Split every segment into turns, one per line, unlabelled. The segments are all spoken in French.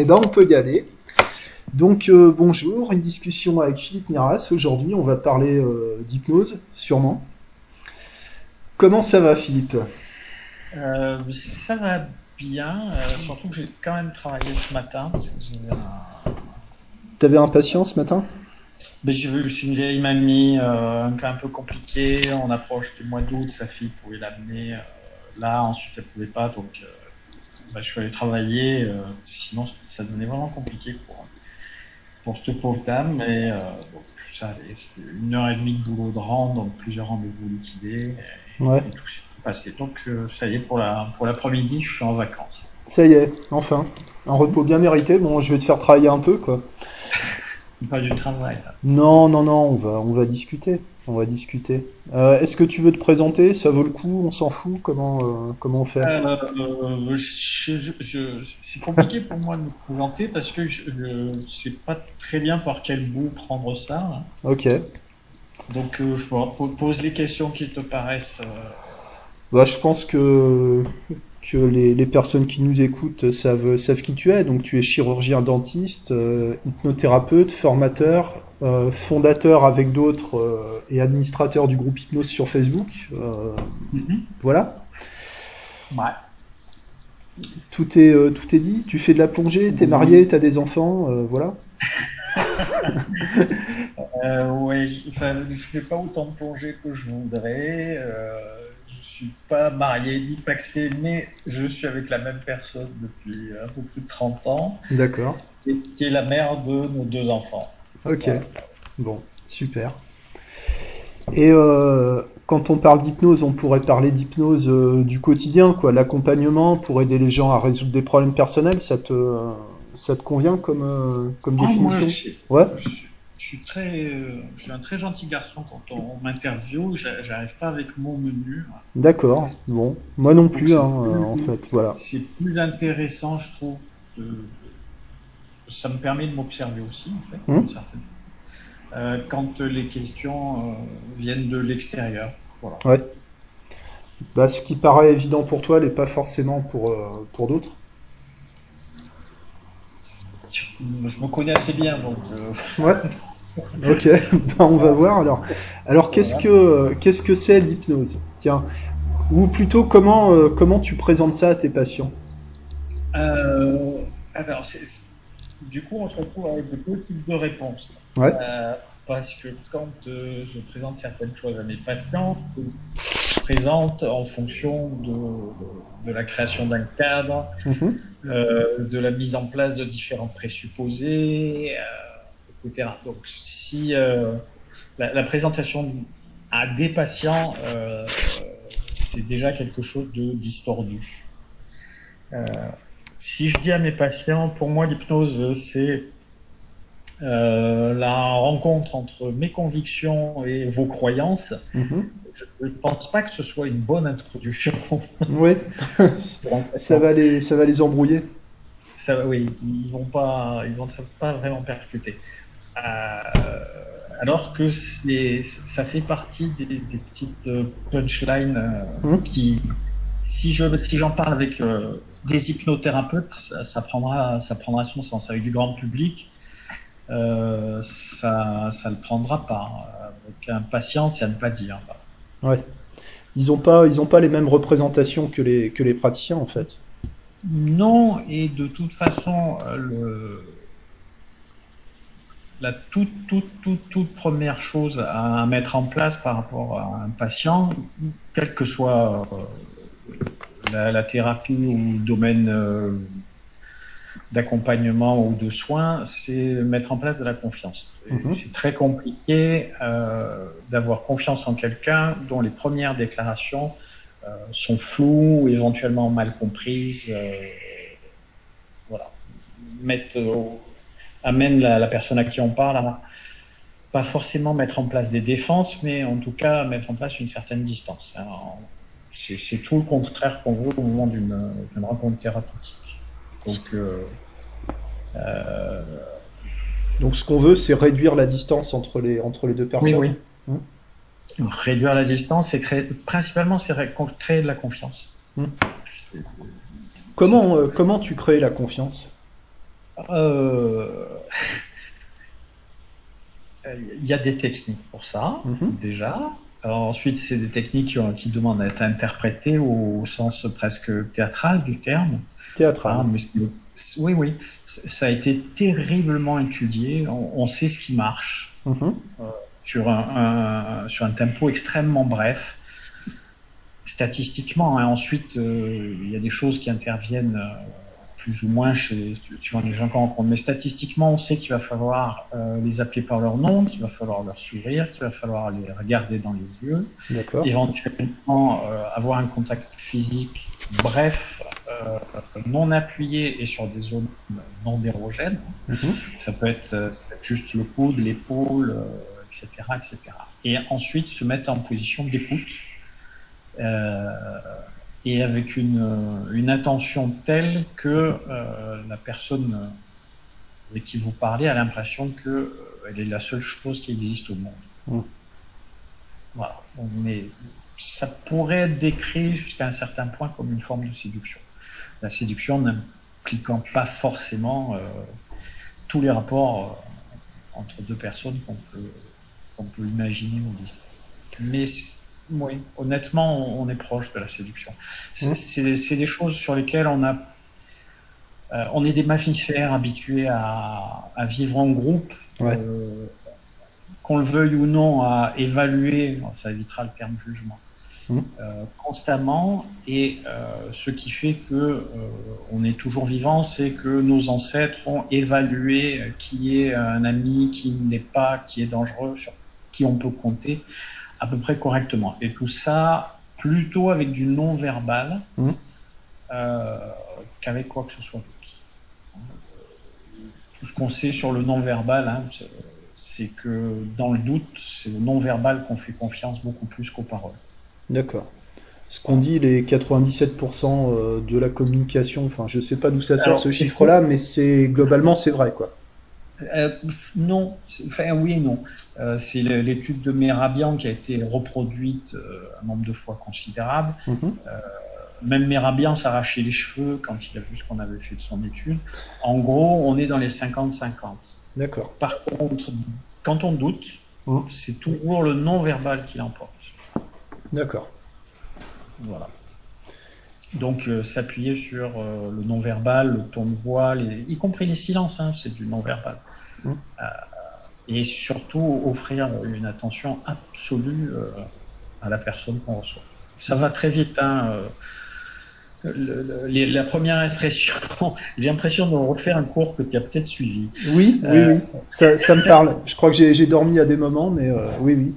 Eh ben, on peut y aller. Donc, euh, bonjour, une discussion avec Philippe Miras. Aujourd'hui, on va parler euh, d'hypnose, sûrement. Comment ça va, Philippe?
Euh, ça va bien, euh, surtout que j'ai quand même travaillé ce matin.
T'avais un patient ce matin?
Ben, j'ai vu, c'est une vieille mamie, un cas un peu compliqué. On approche du mois d'août, sa fille pouvait l'amener là, ensuite elle pouvait pas, donc ben, je suis allé travailler. euh, sinon, ça devenait vraiment compliqué pour, pour cette pauvre dame. Mais euh, ça allait. Une heure et demie de boulot de rang, donc plusieurs rendez-vous liquidés. Et,
Ouais.
et tout s'est passé. Donc euh, ça y est, pour la, pour l'après-midi, je suis en vacances.
Ça y est, enfin. Un repos bien mérité. Bon, je vais te faire travailler un peu, quoi.
Pas du travail. là.
Non, non, non, on va, on va discuter. On va discuter. Euh, Est-ce que tu veux te présenter? Ça vaut le coup? On s'en fout? Comment, euh, comment on fait?
Euh, euh, c'est compliqué pour moi de me présenter parce que je ne sais pas très bien par quel bout prendre ça.
Ok.
Donc je pose les questions qui te paraissent.
Bah, je pense que, que les, les personnes qui nous écoutent savent, savent qui tu es. Donc, tu es chirurgien dentiste, euh, hypnothérapeute, formateur, euh, fondateur avec d'autres euh, et administrateur du groupe Hypnose sur Facebook.
Mhm.
voilà.
Ouais.
Tout est, tout est dit. Tu fais de la plongée, t'es marié, t'as des enfants, voilà.
Ouais, je, je fais pas autant de plongées que je voudrais. Euh, suis pas marié ni paxé, mais je suis avec la même personne depuis un peu plus de 30 ans,
D'accord.
qui est la mère de nos deux enfants.
Ok.
Voilà.
Bon, super. Et euh, quand on parle d'hypnose, on pourrait parler d'hypnose euh, du quotidien, quoi, l'accompagnement pour aider les gens à résoudre des problèmes personnels. Ça te, ça te convient comme, euh, comme
Ah, moi,
définition?
je,
Ouais.
je suis je suis très, euh, je suis un très gentil garçon quand on, on m'interviewe. J'a- J'arrive pas avec mon menu.
D'accord. Bon, moi non plus,
c'est
hein, euh, en
plus,
fait, voilà.
c'est plus intéressant, je trouve. de- ça me permet de m'observer aussi, en fait,
Hum,
certaine euh, quand les questions euh, viennent de l'extérieur. Voilà.
ouais. Bah, ce qui paraît évident pour toi n'est pas forcément pour, pour d'autres.
Je me connais assez bien, donc euh,
Ouais. Ok. Bah, on va voir alors. Alors, qu'est-ce que, euh, qu'est-ce que c'est l'hypnose? Tiens. Ou plutôt, comment, euh, comment tu présentes ça à tes patients?
Euh, alors, du coup, on se retrouve avec deux types de réponses.
Ouais.
Euh, parce que quand je présente certaines choses à mes patients, je présente en fonction de, de la création d'un cadre,
Mhm.
euh, de la mise en place de différents présupposés, euh, etc. Donc, si euh, la, la présentation à des patients, euh, c'est déjà quelque chose de distordu. Euh, si je dis à mes patients, pour moi, l'hypnose, c'est la rencontre entre mes convictions et vos croyances,
Mhm.
je ne pense pas que ce soit une bonne introduction
Oui. Ça va les, ça va les embrouiller.
Ça, oui, ils vont pas, ils vont pas vraiment percuter. Euh, alors que ça fait partie des, des petites euh, punchlines euh,
Mhm.
qui, si je, si j'en parle avec euh, des hypnothérapeutes, ça, ça prendra, ça prendra son sens. Avec du grand public, euh, ça, ça le prendra pas. Avec un patient, c'est à ne pas dire.
Ouais. Ils ont pas, ils ont pas les mêmes représentations que les, que les praticiens, en fait?
Non, et de toute façon, le, la toute, toute, toute, toute première chose à mettre en place par rapport à un patient, quelle que soit euh, la, la thérapie ou le domaine euh, d'accompagnement ou de soins, c'est mettre en place de la confiance.
Mhm.
C'est très compliqué euh, d'avoir confiance en quelqu'un dont les premières déclarations euh, sont floues, éventuellement mal comprises. euh, voilà. Mettre, amène la, la personne à qui on parle à pas forcément mettre en place des défenses, mais en tout cas mettre en place une certaine distance. C'est tout le contraire qu'on veut au moment d'une rencontre thérapeutique. Donc, euh,
Donc, ce qu'on veut, c'est réduire la distance entre les, entre les deux
oui,
personnes.
oui.
Mhm.
Réduire la distance et créer, principalement, c'est ré- créer de la confiance. C'est-
Comment, euh, comment tu crées la confiance?
Euh, Il y a des techniques pour ça,
Mhm.
déjà. Alors ensuite, c'est des techniques qui, ont- qui demandent à être interprétées au, sens presque théâtral du terme.
Théâtral.
Ah, mais oui, oui, ça a été terriblement étudié. On, on sait ce qui marche
Mhm.
sur un, un- sur un tempo extrêmement bref. Statistiquement, hein. ensuite, euh, il y a des choses qui interviennent euh, plus ou moins chez suivant les gens qu'on rencontre. Mais statistiquement, on sait qu'il va falloir euh, les appeler par leur nom, qu'il va falloir leur sourire, qu'il va falloir les regarder dans les yeux, éventuellement euh, avoir un contact physique bref, euh, non appuyé et sur des zones non dérogènes.
Mhm.
Ça peut être, euh, ça peut être juste le coude, l'épaule, etc., etc. Et ensuite se mettre en position d'écoute euh, et avec une, une attention telle que euh, la personne avec qui vous parlez a l'impression que euh, elle est la seule chose qui existe au monde.
Mm.
Voilà. Mais ça pourrait être décrit jusqu'à un certain point comme une forme de séduction. La séduction n'impliquant pas forcément euh, tous les rapports euh, entre deux personnes qu'on peut, qu'on peut imaginer ou lister. Mais oui, honnêtement, on, on est proche de la séduction. C'est
Mm.
c'est des choses sur lesquelles on a euh, on est des mammifères habitués à, à vivre en groupe,
Ouais.
euh, qu'on le veuille ou non, à évaluer, ça évitera le terme jugement,
Mm.
euh, constamment. Et euh, ce qui fait que euh, on est toujours vivant, c'est que nos ancêtres ont évalué qui est un ami, qui n'est pas, qui est dangereux, sur qui on peut compter à peu près correctement. Et tout ça plutôt avec du non-verbal
Mm.
euh, qu'avec quoi que ce soit d'autre tout ce qu'on sait sur le non-verbal, hein, c'est que dans le doute, c'est le non-verbal qu'on fait confiance beaucoup plus qu'aux paroles.
D'accord. Ce qu'on dit, les 97% euh, de la communication, enfin, je sais pas d'où ça sort
Alors,
ce chiffre-là, mais c'est globalement c'est vrai, quoi.
Euh, non, enfin oui et non. Euh, c'est l'étude de Merabian qui a été reproduite euh, un nombre de fois considérable.
Mhm.
Même Merabian s'arrachait les cheveux quand il a vu ce qu'on avait fait de son étude. En gros, on est dans les 50-50.
D'accord.
Par contre, quand on doute,
Mhm.
c'est toujours le non-verbal qui l'emporte.
D'accord.
Voilà. Donc euh, s'appuyer sur euh, le non-verbal, le ton de voix, les- y compris les silences, hein, c'est du non-verbal. Euh, et surtout offrir une attention absolue euh, à la personne qu'on reçoit. Ça va très vite. Hein, euh, le- le- les- la première impression, j'ai l'impression de refaire un cours que tu as peut-être suivi.
Oui, oui,
Euh,
oui. Ça, ça me parle. Je crois que j'ai dormi à des moments, mais euh, oui, oui.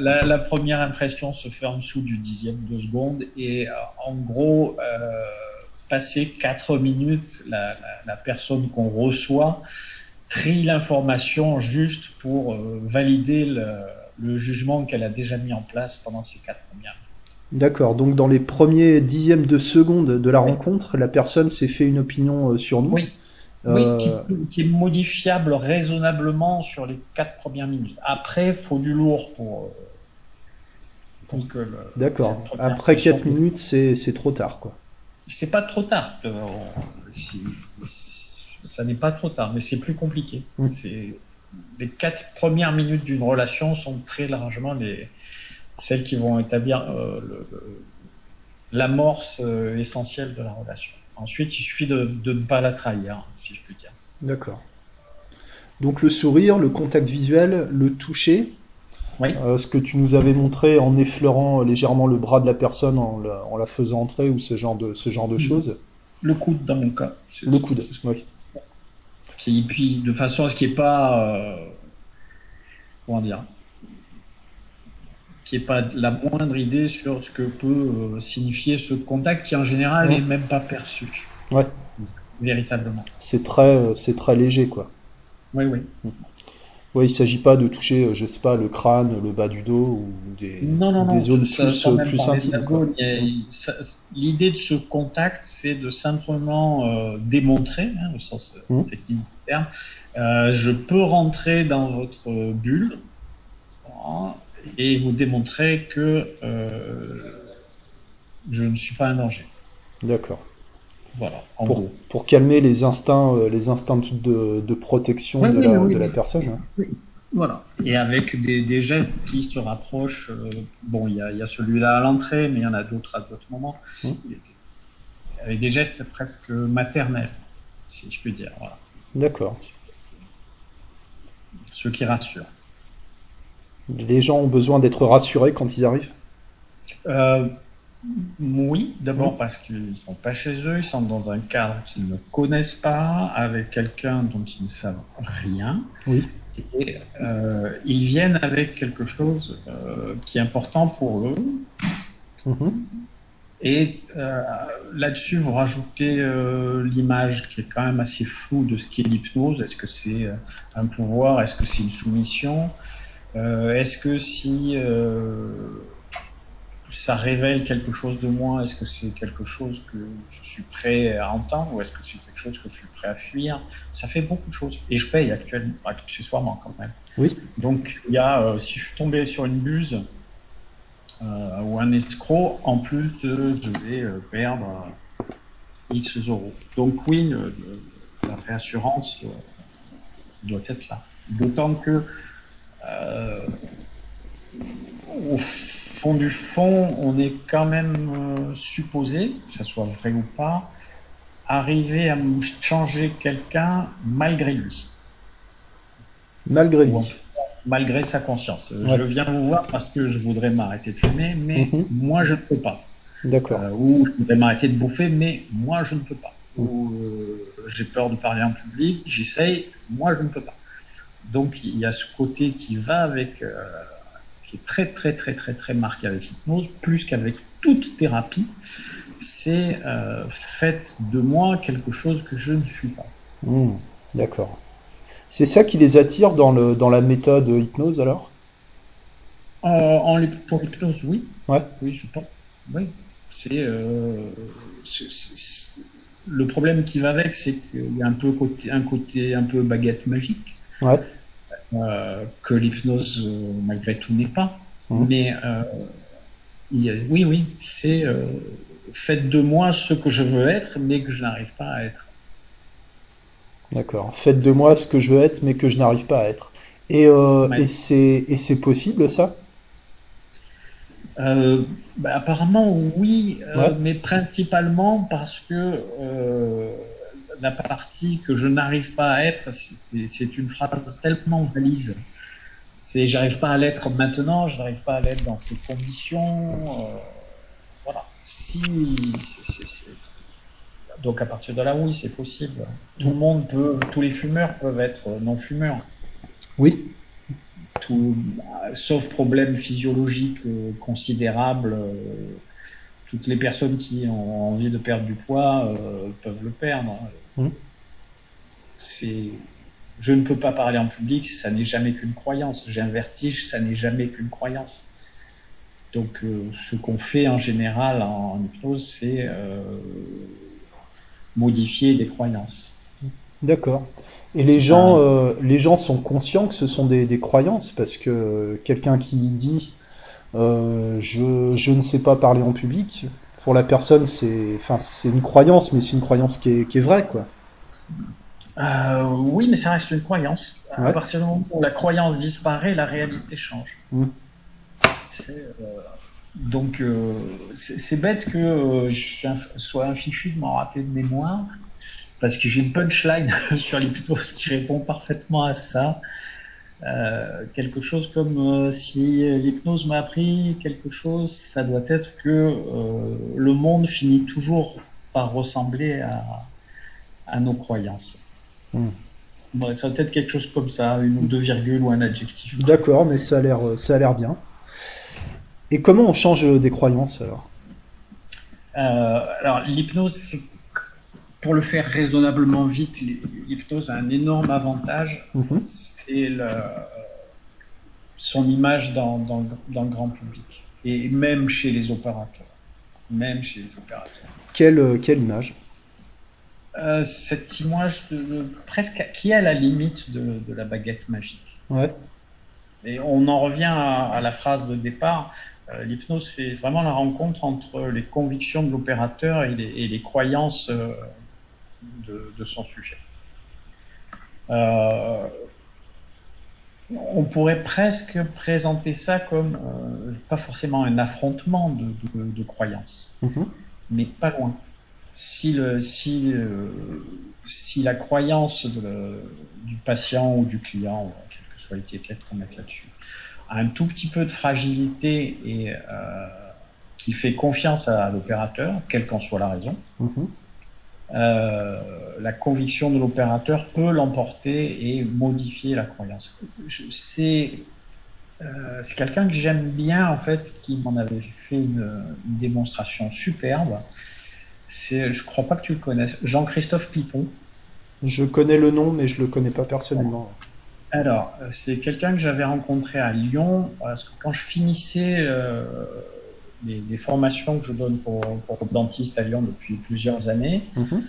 La, la- la première impression se fait en dessous du dixième de seconde et en gros, euh, passé quatre minutes, la personne qu'on reçoit trie l'information juste pour euh, valider le, le jugement qu'elle a déjà mis en place pendant ces quatre premières
D'accord. Donc, dans les premiers dixièmes de seconde de la
minutes.
rencontre, la personne s'est fait une opinion euh, sur nous.
Oui, oui, qui,
Euh,
qui est modifiable raisonnablement sur les quatre premières minutes. Après, il faut du lourd pour, pour que le,
D'accord. Après 4 minutes, c'est trop tard, quoi.
C'est pas trop tard. Euh, on- si- si- ça n'est pas trop tard, mais c'est plus compliqué. C'est les quatre premières minutes d'une relation sont très largement les celles qui vont établir euh, l'amorce euh, essentielle de la relation. Ensuite, il suffit de, de ne pas la trahir, si je puis dire.
D'accord. Donc, le sourire, le contact visuel, le toucher,
Oui,
euh, ce que tu nous avais montré en effleurant légèrement le bras de la personne en la, en la faisant entrer ou ce genre de, ce genre de choses.
le coude dans mon cas.
Le coude, oui.
Et puis de façon à ce qu'il n'y ait pas, euh, comment dire, qu'il n'y ait pas la moindre idée sur ce que peut euh, signifier ce contact qui en général n'est même pas perçu
Ouais.
véritablement.
C'est très, euh, c'est très léger, quoi.
Oui, oui.
Ouais, il s'agit pas de toucher, euh, je sais pas, le crâne, le bas du dos ou des,
Non, non,
des
non,
zones
ça-
plus,
sans
euh, plus intimes,
ça- L'idée de ce contact, c'est de simplement euh, démontrer, hein, au sens euh,
Mhm.
technique du terme, euh, je peux rentrer dans votre bulle et vous démontrer que euh, je ne suis pas un danger.
D'accord.
Voilà, en
Pour,
gros.
pour calmer les instincts, euh, les instincts de, de protection de
oui,
la,
oui,
de la
oui.
personne. hein.
Voilà. Et avec des, des gestes qui se rapprochent. euh, bon, il y a, celui-là à l'entrée, mais il y en a d'autres à d'autres moments.
Hmm.
Avec des gestes presque maternels, si je puis dire. Voilà.
D'accord.
Ce qui rassure.
Les gens ont besoin d'être rassurés quand ils arrivent?
Euh, oui, d'abord parce qu'ils ne sont pas chez eux, ils sont dans un cadre qu'ils ne connaissent pas, avec quelqu'un dont ils ne savent rien.
Oui.
Et euh, ils viennent avec quelque chose euh, qui est important pour eux.
Mhm.
Et euh, là-dessus, vous rajoutez l'image qui est quand même assez floue de ce qu'est l'hypnose. Est-ce que c'est un pouvoir? Est-ce que c'est une soumission? Est-ce que si ça révèle quelque chose de moi, est-ce que c'est quelque chose que je suis prêt à entendre ou est-ce que c'est quelque chose que je suis prêt à fuir? Ça fait beaucoup de choses. Et je paye actuellement, accessoirement quand même.
Oui.
Donc, il y a, euh, si je suis tombé sur une buse euh, ou un escroc, en plus, euh, je vais euh, perdre X euros. Donc, oui, le- le- la réassurance doit, doit être là. D'autant que, euh, au fond du fond, on est quand même euh, supposé, que ça soit vrai ou pas, arriver à changer quelqu'un malgré lui.
Malgré lui.
malgré sa conscience.
Ouais.
Je viens vous voir parce que je voudrais m'arrêter de fumer, mais
Mhm.
moi je ne peux pas.
D'accord.
Euh, ou je voudrais m'arrêter de bouffer, mais moi je ne peux pas.
Mhm.
Ou euh, j'ai peur de parler en public, j'essaye, moi je ne peux pas. Donc il y a ce côté qui va avec, euh, qui est très très très très très marqué avec l'hypnose, plus qu'avec toute thérapie. C'est euh, faites de moi quelque chose que je ne suis pas.
Hmm. D'accord. C'est ça qui les attire dans le, dans la méthode hypnose alors?
En, pour l'hypnose, oui.
Ouais.
Oui, je pense. Oui. C'est euh, c'est- le problème qui va avec, c'est qu'il y a un peu côté, un côté un peu baguette magique
Ouais.
Euh, que l'hypnose euh, malgré tout n'est pas.
Mhm.
Mais euh, il oui, oui, c'est faites de moi ce que je veux être, mais que je n'arrive pas à être.
D'accord. Faites de moi ce que je veux être, mais que je n'arrive pas à être. Et, euh,
Ouais.
et c'est et c'est possible ça?
Euh, bah, apparemment, oui,
Ouais.
euh, mais principalement parce que la partie que je n'arrive pas à être, c'est une phrase tellement valise. C'est j'arrive pas à l'être maintenant, je n'arrive pas à l'être dans ces conditions. euh, voilà. Si, donc à partir de là, oui, c'est possible. Tout le monde peut, tous les fumeurs peuvent être non-fumeurs.
Oui.
Tout, sauf problème physiologique euh, considérable. euh, toutes les personnes qui ont envie de perdre du poids euh, peuvent le perdre.
Mhm.
C'est, je ne peux pas parler en public, ça n'est jamais qu'une croyance. J'ai un vertige, ça n'est jamais qu'une croyance. Donc, euh, ce qu'on fait en général en, hypnose, c'est euh, modifier des croyances.
D'accord. Et les gens,
Un-
euh, les gens sont conscients que ce sont des, des croyances parce que quelqu'un qui dit je, je ne sais pas parler en public, pour la personne c'est enfin c'est une croyance, mais c'est une croyance qui est, qui est vraie quoi.
Euh, oui, mais ça reste une croyance. À partir du moment où la croyance disparaît, la réalité change.
Mm.
Euh, donc, euh, c'est bête que euh, je sois un fichu de m'en rappeler de mémoire, parce que j'ai une punchline sur l'hypnose qui répond parfaitement à ça. Euh, quelque chose comme euh, si l'hypnose m'a appris quelque chose, ça doit être que euh, le monde finit toujours par ressembler à, à nos croyances.
Mm.
Ouais, ça doit être quelque chose comme ça, une ou deux virgules ou un adjectif.
D'accord, mais ça a l'air ça a l'air bien. Et comment on change des croyances alors?
Alors, l'hypnose, c'est pour le faire raisonnablement vite, l'hypnose a un énorme avantage,
Mhm.
c'est le, son image dans, dans, dans le grand public. Et même chez les opérateurs. Même chez les opérateurs.
Quelle, euh, quelle image?
Euh, cette image de, de- presque qui est à la limite de, de la baguette magique.
Ouais.
Et on en revient à, à la phrase de départ. Euh, L'hypnose, c'est vraiment la rencontre entre les convictions de l'opérateur et, et les, croyances euh, de, de, son sujet. Euh, on pourrait presque présenter ça comme euh, pas forcément un affrontement de, de, de croyances, -hmm. mais pas loin. Si, le, si, euh, si la croyance de, du patient ou du client, quelle que soit l'étiquette qu'on mette là-dessus, a un tout petit peu de fragilité et qui fait confiance à l'opérateur, quelle qu'en soit la raison, -hmm. Euh, la conviction de l'opérateur peut l'emporter et modifier la croyance. C'est euh, quelqu'un que j'aime bien, en fait, qui m'en avait fait une, une démonstration superbe. Je crois pas que tu le connaisses, Jean-Christophe Pipon.
Je connais le nom, mais je le connais pas personnellement.
Alors, c'est quelqu'un que j'avais rencontré à Lyon, parce que quand je finissais euh, les, formations que je donne pour, pour dentiste à Lyon depuis plusieurs années, -hmm.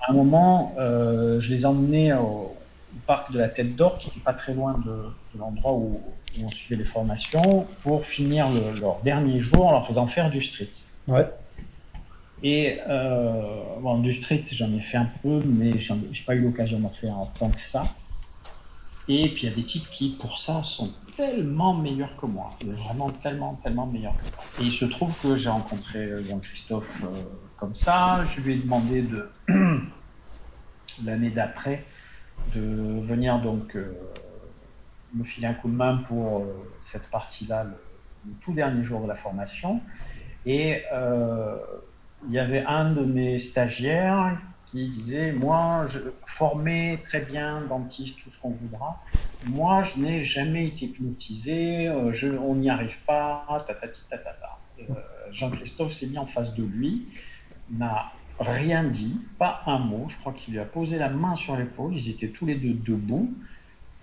à un moment, euh, je les emmenais au, au, parc de la Tête d'Or, qui n'est pas très loin de, de l'endroit où, où, on suivait les formations, pour finir le, leur dernier jour en leur faisant faire du street.
Ouais.
Et euh, bon, du street, j'en ai fait un peu, mais j'ai pas eu l'occasion d'en faire en tant que ça. Et puis il y a des types qui, pour ça, sont tellement meilleurs que moi. Vraiment tellement, tellement meilleurs que moi. Et il se trouve que j'ai rencontré Jean-Christophe euh, comme ça. Je lui ai demandé de l'année d'après de venir donc euh, me filer un coup de main pour euh, cette partie-là, le, tout dernier jour de la formation. Et il y avait un de mes stagiaires qui disait Moi, je formais très bien, dentiste, tout ce qu'on voudra. Moi, je n'ai jamais été hypnotisé, je, on n'y arrive pas, tatati tatata. Euh, Jean-Christophe s'est mis en face de lui, n'a rien dit, pas un mot. Je crois qu'il lui a posé la main sur l'épaule, ils étaient tous les deux debout.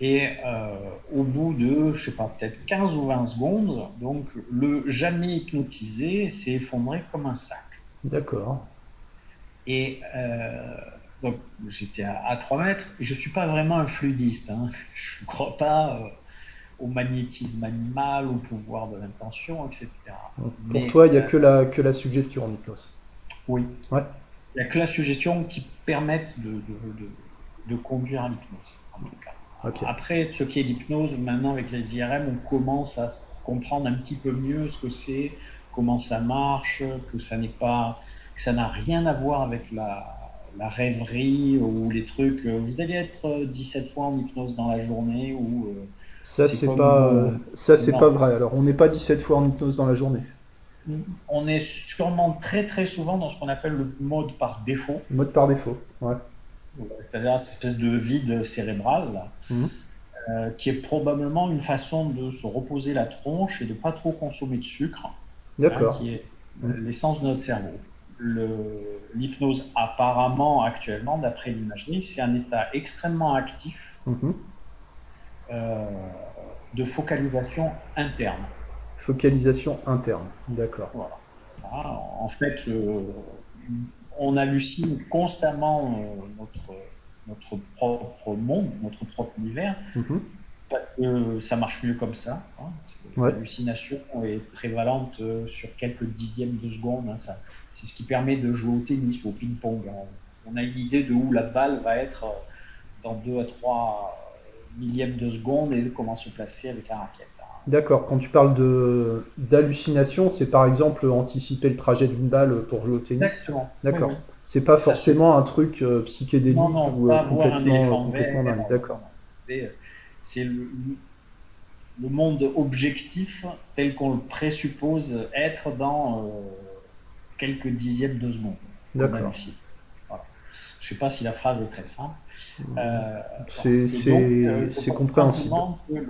Et euh, au bout de, je sais pas, peut-être 15 ou 20 secondes, donc le jamais hypnotisé s'est effondré comme un sac.
D'accord.
Et euh, donc, j'étais à, à, 3 mètres. Et je ne suis pas vraiment un fluidiste. Hein. Je ne crois pas euh, au magnétisme animal, au pouvoir de l'intention, etc.
Pour Mais, toi, il n'y a euh, que, la, que la suggestion en hypnose
Oui.
Ouais.
Il n'y a que la suggestion qui permette de, de, de, de conduire à l'hypnose, en tout cas.
Okay.
Après, ce qui est l'hypnose, maintenant avec les IRM, on commence à comprendre un petit peu mieux ce que c'est, comment ça marche, que ça n'est pas ça n'a rien à voir avec la, la, rêverie ou les trucs. Vous allez être 17 fois en hypnose dans la journée ou.
Ça, c'est pas, euh, ça, c'est pas vrai. Alors, on n'est pas 17 fois en hypnose dans la journée.
On est sûrement très très souvent dans ce qu'on appelle le mode par défaut.
Mode par défaut, ouais.
C'est-à-dire cette espèce de vide cérébral, là, mm euh, qui est probablement une façon de se reposer la tronche et de pas trop consommer de sucre.
D'accord.
Hein, qui est mmh. l'essence de notre cerveau l'hypnose apparemment actuellement, d'après l'imagerie, c'est un état extrêmement actif
-hmm.
euh, de focalisation interne.
Focalisation interne, d'accord.
Voilà. voilà. En fait, euh, on hallucine constamment euh, notre, notre propre monde, notre propre univers,
-hmm.
parce que ça marche mieux comme ça. Hein.
Ouais.
L'hallucination est prévalente sur quelques dixièmes de seconde. Hein, ça, c'est ce qui permet de jouer au tennis ou au ping-pong. On a une idée de où la balle va être dans 2 à 3 millièmes de seconde et comment se placer avec la raquette.
D'accord, quand tu parles d'hallucination, c'est par exemple anticiper le trajet d'une balle pour jouer au tennis?
Exactement.
D'accord.
Oui, oui.
C'est pas forcément un truc euh, psychédélique
non, non,
ou euh, complètement, complètement dingue. D'accord.
C'est le, le, monde objectif tel qu'on le présuppose être dans. Euh, quelques dixièmes de seconde.
D'accord.
Voilà. Je ne sais pas si la phrase est très simple.
Euh, c'est euh, compréhensible.
Que le,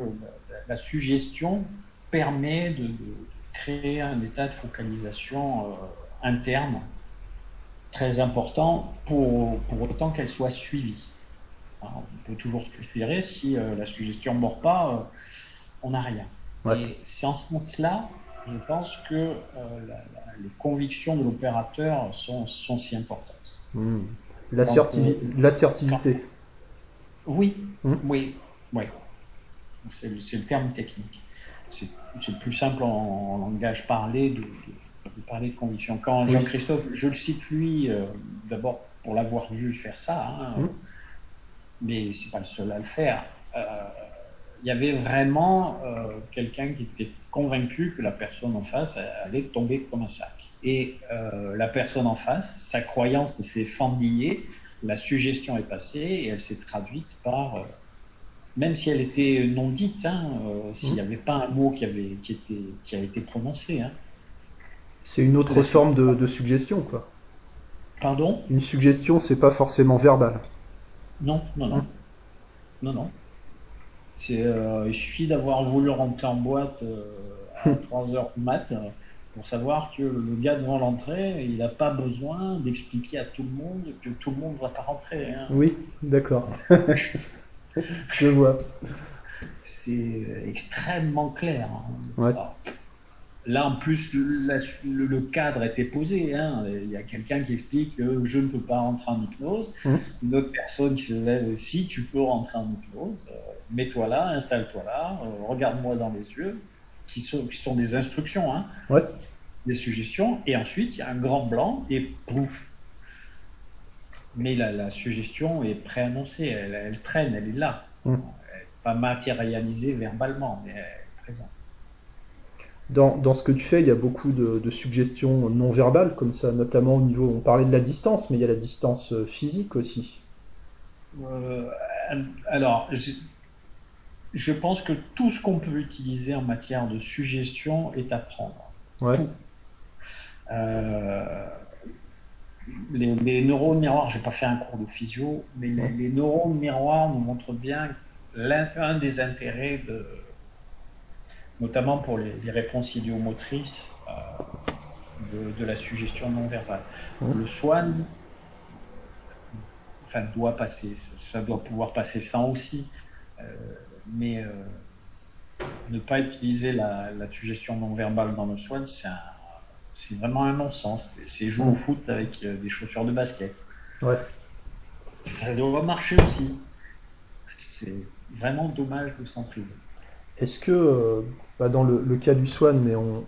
la, la, suggestion permet de, de, créer un état de focalisation euh, interne très important pour, pour autant qu'elle soit suivie. Alors, on peut toujours suivre si euh, la suggestion ne mord pas, euh, on n'a rien.
Ouais.
Et c'est en ce sens-là, je pense que euh, la, les convictions de l'opérateur sont, sont, si importantes.
Mmh. L'assertivité.
Oui, mmh. oui, oui. C'est le, le, terme technique. c'est plus simple en, langage parlé de, parler de conviction. Quand Jean-Christophe, je le cite lui, euh, d'abord pour l'avoir vu faire ça, hein, mmh. mais c'est pas le seul à le faire. Euh, il y avait vraiment euh, quelqu'un qui était convaincu que la personne en face allait tomber comme un sac. Et la personne en face, sa croyance s'est fendillée, la suggestion est passée et elle s'est traduite par même si elle était non dite, hein, euh, s'il n'y mmh. avait pas un mot qui, avait, qui, était, qui a été prononcé. Hein.
C'est une autre forme de, suggestion, quoi.
Pardon?
Une suggestion, c'est pas forcément verbal.
Non, non, non. Mmh. Non, non. Euh, il suffit d'avoir voulu rentrer en boîte euh, à 3 heures mat pour savoir que le gars devant l'entrée, il n'a pas besoin d'expliquer à tout le monde que tout le monde ne va pas rentrer. Hein.
Oui, d'accord. Je vois.
C'est extrêmement clair. Hein. Là, en plus, le, cadre était posé. Hein. Il y a quelqu'un qui explique que je ne peux pas rentrer en hypnose. Mmh. Une autre personne qui se lève si tu peux rentrer en hypnose, euh, mets-toi là, installe-toi là, euh, regarde-moi dans les yeux, qui sont, qui sont des instructions, hein. des suggestions. Et ensuite, il y a un grand blanc et pouf, mais la, suggestion est préannoncée, elle, elle, traîne, elle est là. Hum. Elle n'est pas matérialisée verbalement, mais elle est présente.
Dans, dans, ce que tu fais, il y a beaucoup de, suggestions non verbales, comme ça, notamment au niveau, on parlait de la distance, mais il y a la distance euh, physique aussi.
Euh, alors, je, pense que tout ce qu'on peut utiliser en matière de suggestion est à prendre. Ouais. Euh, les, neurones miroirs, je n'ai pas fait un cours de physio, mais les, neurones miroirs nous montrent bien l'un des intérêts, de, notamment pour les, réponses idiomotrices, euh, de, la suggestion non verbale. Le swan, enfin, doit passer, ça doit pouvoir passer sans aussi, euh, mais euh, ne pas utiliser la, la, suggestion non verbale dans le swan, c'est vraiment un non-sens. C'est jouer au foot avec euh, des chaussures de basket. Ouais. Ça doit marcher aussi. c'est vraiment dommage de s'en priver.
Est-ce que, euh, bah, dans le, cas du Swan, mais on,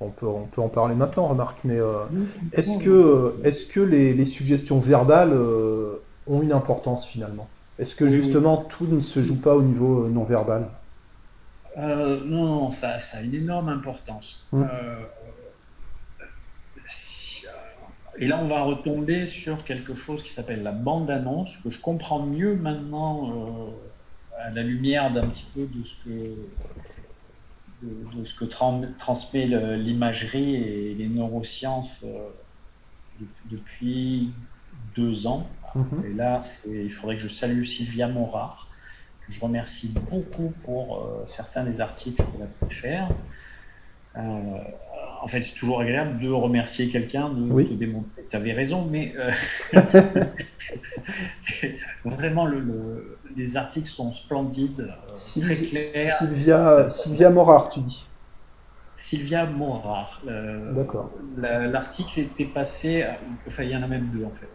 on, peut, on peut en parler maintenant, remarque, mais euh, est-ce que, est que les, suggestions verbales ont une importance finalement? Est-ce que justement tout ne se joue pas au niveau non verbal
non, non, ça, ça, a une énorme importance. Hum. Et là, on va retomber sur quelque chose qui s'appelle la bande-annonce, que je comprends mieux maintenant euh, à la lumière d'un petit peu de ce que, de, ce que transmet l'imagerie et les neurosciences euh, depuis deux ans. Mm-hmm. Et là, il faudrait que je salue Sylvia Morard, que je remercie beaucoup pour euh, certains des articles qu'elle a pu faire en fait, c'est toujours agréable de remercier quelqu'un, de te démontrer que tu avais raison, mais euh, vraiment, le, les articles sont splendides, euh, très clairs.
Sylvia, Sylvia Morard, tu dis
Sylvia Morard. Euh, D'accord. L'article était passé, enfin, il y en a même deux en fait.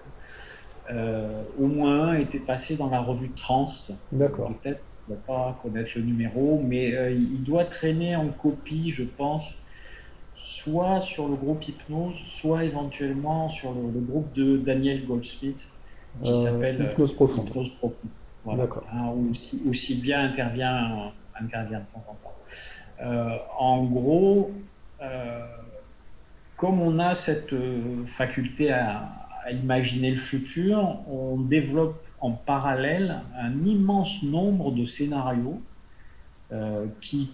Au moins un était passé dans la revue Trans. D'accord. Peut-être, ne va pas connaître le numéro, mais il doit traîner en copie, je pense soit sur le groupe Hypnose, soit éventuellement sur le, groupe de Daniel Goldsmith, qui euh, s'appelle
euh, Hypnose Profonde.
D'accord. Hein, où, Sylvia intervient, intervient de temps en temps. Euh, en gros, comme on a cette faculté à, imaginer le futur, on développe en parallèle un immense nombre de scénarios qui,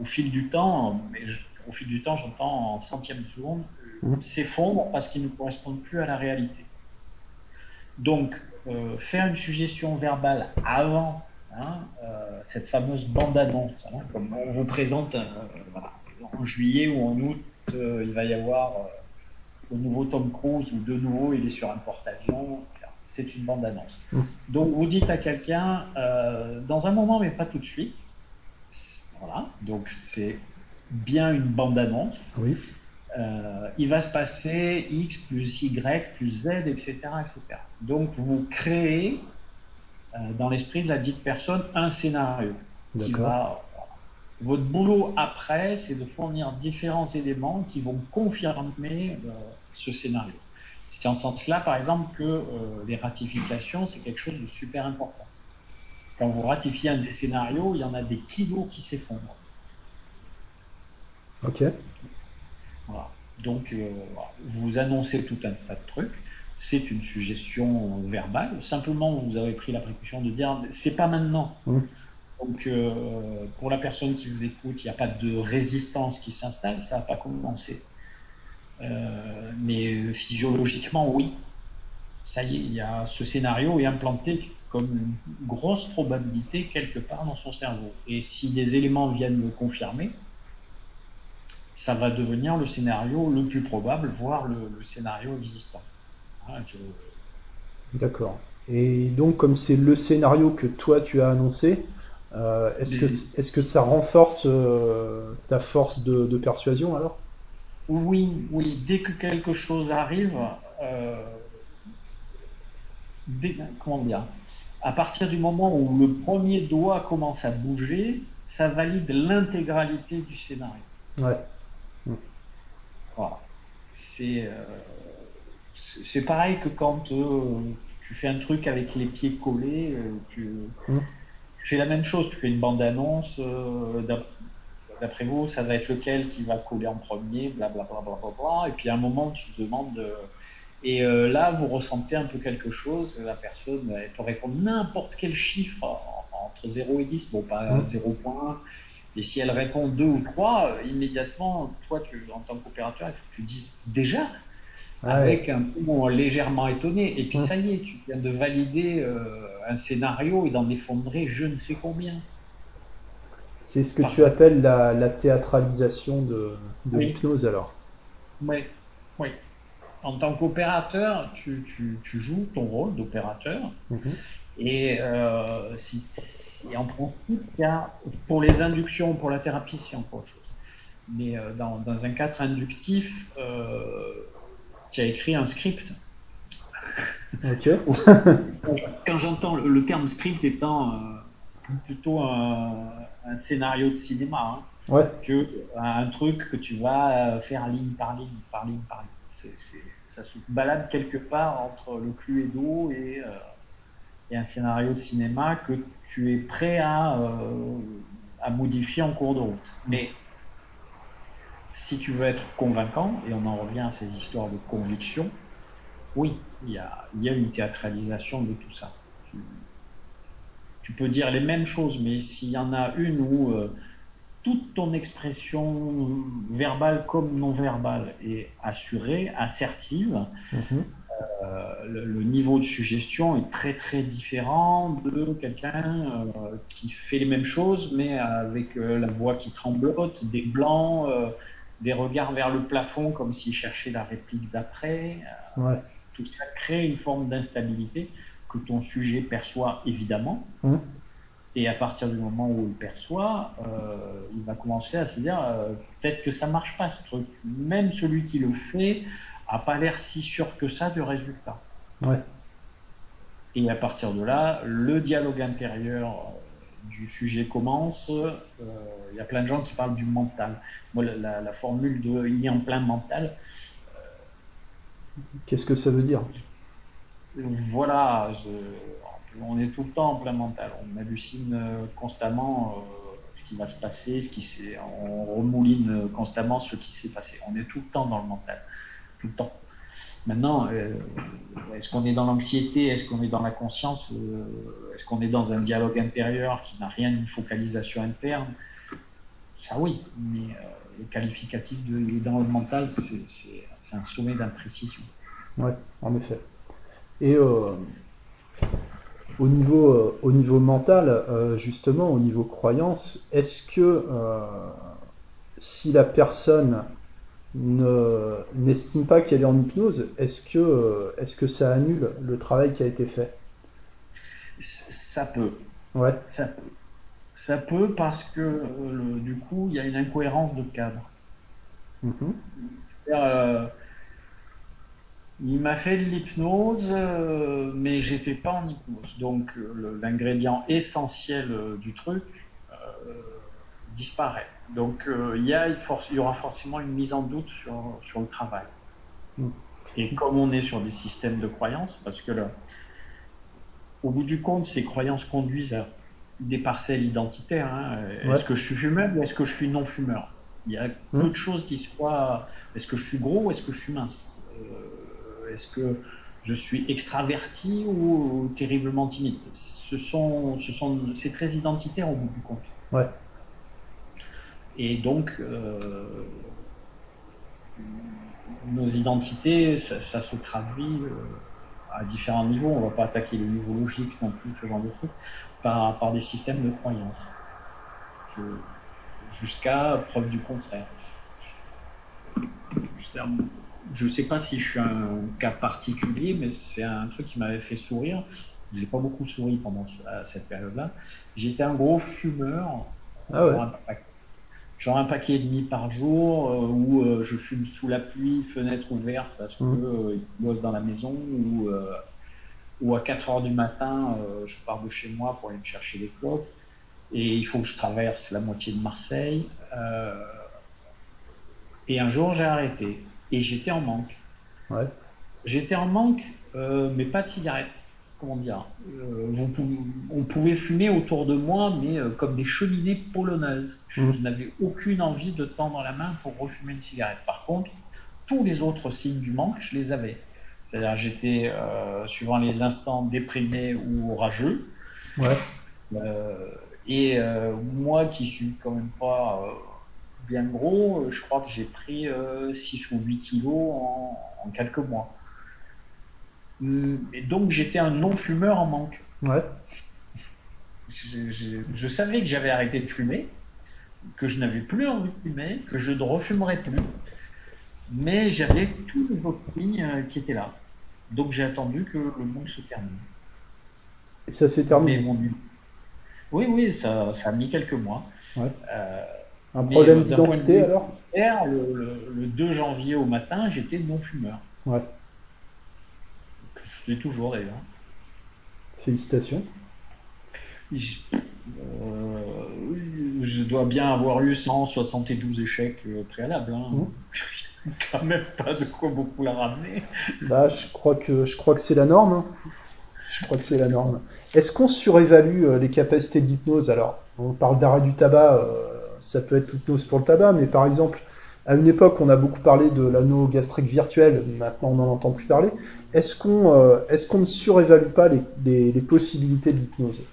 au fil du temps, mais au fil du temps, j'entends en centième de seconde, mmh. s'effondrent parce qu'ils ne correspondent plus à la réalité. Donc, euh, faire une suggestion verbale avant hein, euh, cette fameuse bande-annonce, hein, comme on vous présente euh, en juillet ou en août, il va y avoir le nouveau Tom Cruise ou de nouveau il est sur un porte-avions, c'est une bande-annonce. Mmh. Donc, vous dites à quelqu'un, dans un moment, mais pas tout de suite, voilà, donc c'est bien une bande-annonce, oui. Euh, il va se passer X plus Y plus Z, etc. etc. Donc vous créez euh, dans l'esprit de la dite personne un scénario qui va Votre boulot après, c'est de fournir différents éléments qui vont confirmer euh, ce scénario. C'est en ce sens-là, par exemple, que euh, les ratifications, c'est quelque chose de super important. Quand vous ratifiez un des scénarios, il y en a des kilos qui s'effondrent.
Ok.
Voilà. Donc, euh, vous annoncez tout un tas de trucs. C'est une suggestion verbale. Simplement, vous avez pris la précaution de dire c'est pas maintenant.
Mmh.
Donc, euh, pour la personne qui vous écoute, il n'y a pas de résistance qui s'installe, ça n'a pas commencé. Euh, mais physiologiquement, oui. Ça y est, il y a, ce scénario est implanté comme une grosse probabilité quelque part dans son cerveau. Et si des éléments viennent le confirmer, ça va devenir le scénario le plus probable, voire le, le scénario existant. Hein, je...
D'accord. Et donc, comme c'est le scénario que toi tu as annoncé, euh, est-ce que, est que ça renforce euh, ta force de, de, persuasion alors?
Oui, oui. Dès que quelque chose arrive, euh, dès, comment dire À partir du moment où le premier doigt commence à bouger, ça valide l'intégralité du scénario.
Ouais.
Voilà. C'est euh, c'est pareil que quand euh, tu fais un truc avec les pieds collés, tu,
Mmh.
tu fais la même chose. Tu fais une bande-annonce. D'ap- D'après vous, ça va être lequel qui va coller en premier, blablabla. Bla, bla, bla, bla. Et puis à un moment, tu te demandes. euh, et euh, là, vous ressentez un peu quelque chose. La personne, elle peut répondre n'importe quel chiffre en- entre zéro et 10. Bon, pas
Mmh.
0.1. Et si elle répond 2 ou 3, euh, immédiatement, toi, tu, en tant qu'opérateur, il faut que tu dises déjà
Ouais.
avec un ton légèrement étonné. Et puis
Mmh.
ça y est, tu viens de valider euh, un scénario et d'en effondrer je ne sais combien.
C'est ce que tu appelles la, la théâtralisation de, de
oui,
l'hypnose alors.
oui, oui. En tant qu'opérateur, tu, tu, tu joues ton rôle d'opérateur.
Mhm.
Et euh, si, si- en principe, il y a, pour les inductions, pour la thérapie, c'est encore autre chose. Mais euh, dans, dans un cadre inductif, euh, tu as écrit un script.
Ok.
Quand j'entends le, le terme script étant plutôt un, un scénario de cinéma, hein,
Ouais.
que un truc que tu vas faire ligne par ligne, par ligne, par ligne. Ça se balade quelque part entre le Cluedo et, euh, et un scénario de cinéma que tu es prêt à, euh, à modifier en cours de route. Mais si tu veux être convaincant, et on en revient à ces histoires de conviction, oui, il y a, il y a une théâtralisation de tout ça. Tu, peux dire les mêmes choses, mais s'il y en a une où euh, toute ton expression verbale comme non verbale est assurée, assertive,
Mhm.
euh, le, le, niveau de suggestion est très très différent de quelqu'un euh, qui fait les mêmes choses, mais avec la voix qui tremblote, des blancs, des regards vers le plafond comme s'il cherchait la réplique d'après.
Ouais.
tout ça crée une forme d'instabilité que ton sujet perçoit évidemment.
Mhm.
Et à partir du moment où il perçoit, euh, il va commencer à se dire euh, peut-être que ça marche pas ce truc. Même celui qui le fait a pas l'air si sûr que ça du résultat.
Ouais.
Et à partir de là, le dialogue intérieur euh, du sujet commence. Euh, Il y a plein de gens qui parlent du mental. Moi, la, la, la formule de il est en plein mental,
Qu'est-ce que ça veut dire?
Voilà, on est tout le temps en plein mental. On hallucine euh, constamment euh, ce qui va se passer, ce qui s'est, on remouline constamment ce qui s'est passé. On est tout le temps dans le mental, tout le temps. Maintenant, euh, est-ce qu'on est dans l'anxiété? Est-ce qu'on est dans la conscience? Euh, Est-ce qu'on est dans un dialogue intérieur qui n'a rien d'une focalisation interne? Ça oui, mais euh, le qualificatif de il est dans le mental, c'est, c'est, un sommet d'imprécision.
Ouais, en effet. Et euh, au, niveau, euh, au niveau mental, euh, justement, au niveau croyance, est-ce que si la personne ne, n'estime pas qu'elle est en hypnose, est-ce que, est-ce que ça annule le travail qui a été fait?
Ça peut,
Ouais.
ça peut. Ça peut parce que euh, le- du coup, il y a une incohérence de cadre.
Mhm.
Euh, il m'a fait de l'hypnose, euh, mais j'étais pas en hypnose. Donc, euh, l'ingrédient essentiel euh, du truc, disparaît. Donc il y, a, il, y aura forcément une mise en doute sur, sur le travail. Mm. Et comme on est sur des systèmes de croyances, parce que là, au bout du compte, ces croyances conduisent à des parcelles identitaires. Hein. Est-ce que je suis fumeur ou est-ce que je suis non fumeur Il y a mmh. peu de choses qui soient. Est-ce que je suis gros ou est-ce que je suis mince? Euh, Est-ce que je suis extraverti ou, terriblement timide? Ce sont, ce sont, c'est très identitaire au bout du compte.
Ouais.
Et donc, euh, nos identités, ça, se traduit. Euh, à différents niveaux, on ne va pas attaquer les niveaux logiques non plus, ce genre de trucs, par, par des systèmes de croyances. Jusqu'à preuve du contraire. Je ne sais pas si je suis un cas particulier, mais c'est un truc qui m'avait fait sourire. Je n'ai pas beaucoup souri pendant cette période-là. J'étais un gros fumeur.
Ah ouais
genre un paquet et demi par jour, euh, où euh, je fume sous la pluie, fenêtre ouverte parce que mmh. euh, bosse dans la maison, ou, ou à 4 heures du matin, je pars de chez moi pour aller me chercher les clopes, et il faut que je traverse la moitié de Marseille. et un jour, j'ai arrêté, et j'étais en manque.
Ouais.
J'étais en manque, mais pas de cigarettes comment dire, euh, on pouvait fumer autour de moi, mais euh, comme des cheminées polonaises. Je mmh. n'avais aucune envie de tendre la main pour refumer une cigarette. Par contre, tous les autres signes du manque, je les avais. C'est-à-dire, j'étais, euh, suivant les instants, déprimé ou rageux. et moi, qui suis quand même pas bien gros, je crois que j'ai pris 6 ou 8 kilos en quelques mois. Et donc j'étais un non-fumeur en manque.
Ouais.
Je, savais que j'avais arrêté de fumer, que je n'avais plus envie de fumer, que je ne refumerais plus, mais j'avais tous les signes euh, qui étaient là. Donc j'ai attendu que le monde se termine.
Et ça s'est terminé
Oui, oui, ça, ça, a mis quelques mois.
Ouais. Euh, un problème euh, d'identité alors
le, le, 2 janvier au matin, j'étais non-fumeur.
Ouais.
Je suis toujours d'ailleurs.
Félicitations.
Je, dois bien avoir eu 172 échecs euh, préalables. Hein. Mmh. Quand même pas de quoi beaucoup la ramener.
Bah, je crois que je crois que c'est la norme. Hein. Je crois que c'est la norme. Est-ce qu'on surévalue euh, les capacités de l'hypnose? Alors, on parle d'arrêt du tabac, euh, ça peut être l'hypnose pour le tabac, mais par exemple, à une époque, on a beaucoup parlé de l'anneau gastrique virtuel, maintenant on n'en entend plus parler. Est-ce qu'on euh, est qu'on ne surévalue pas les, possibilités de l'hypnose?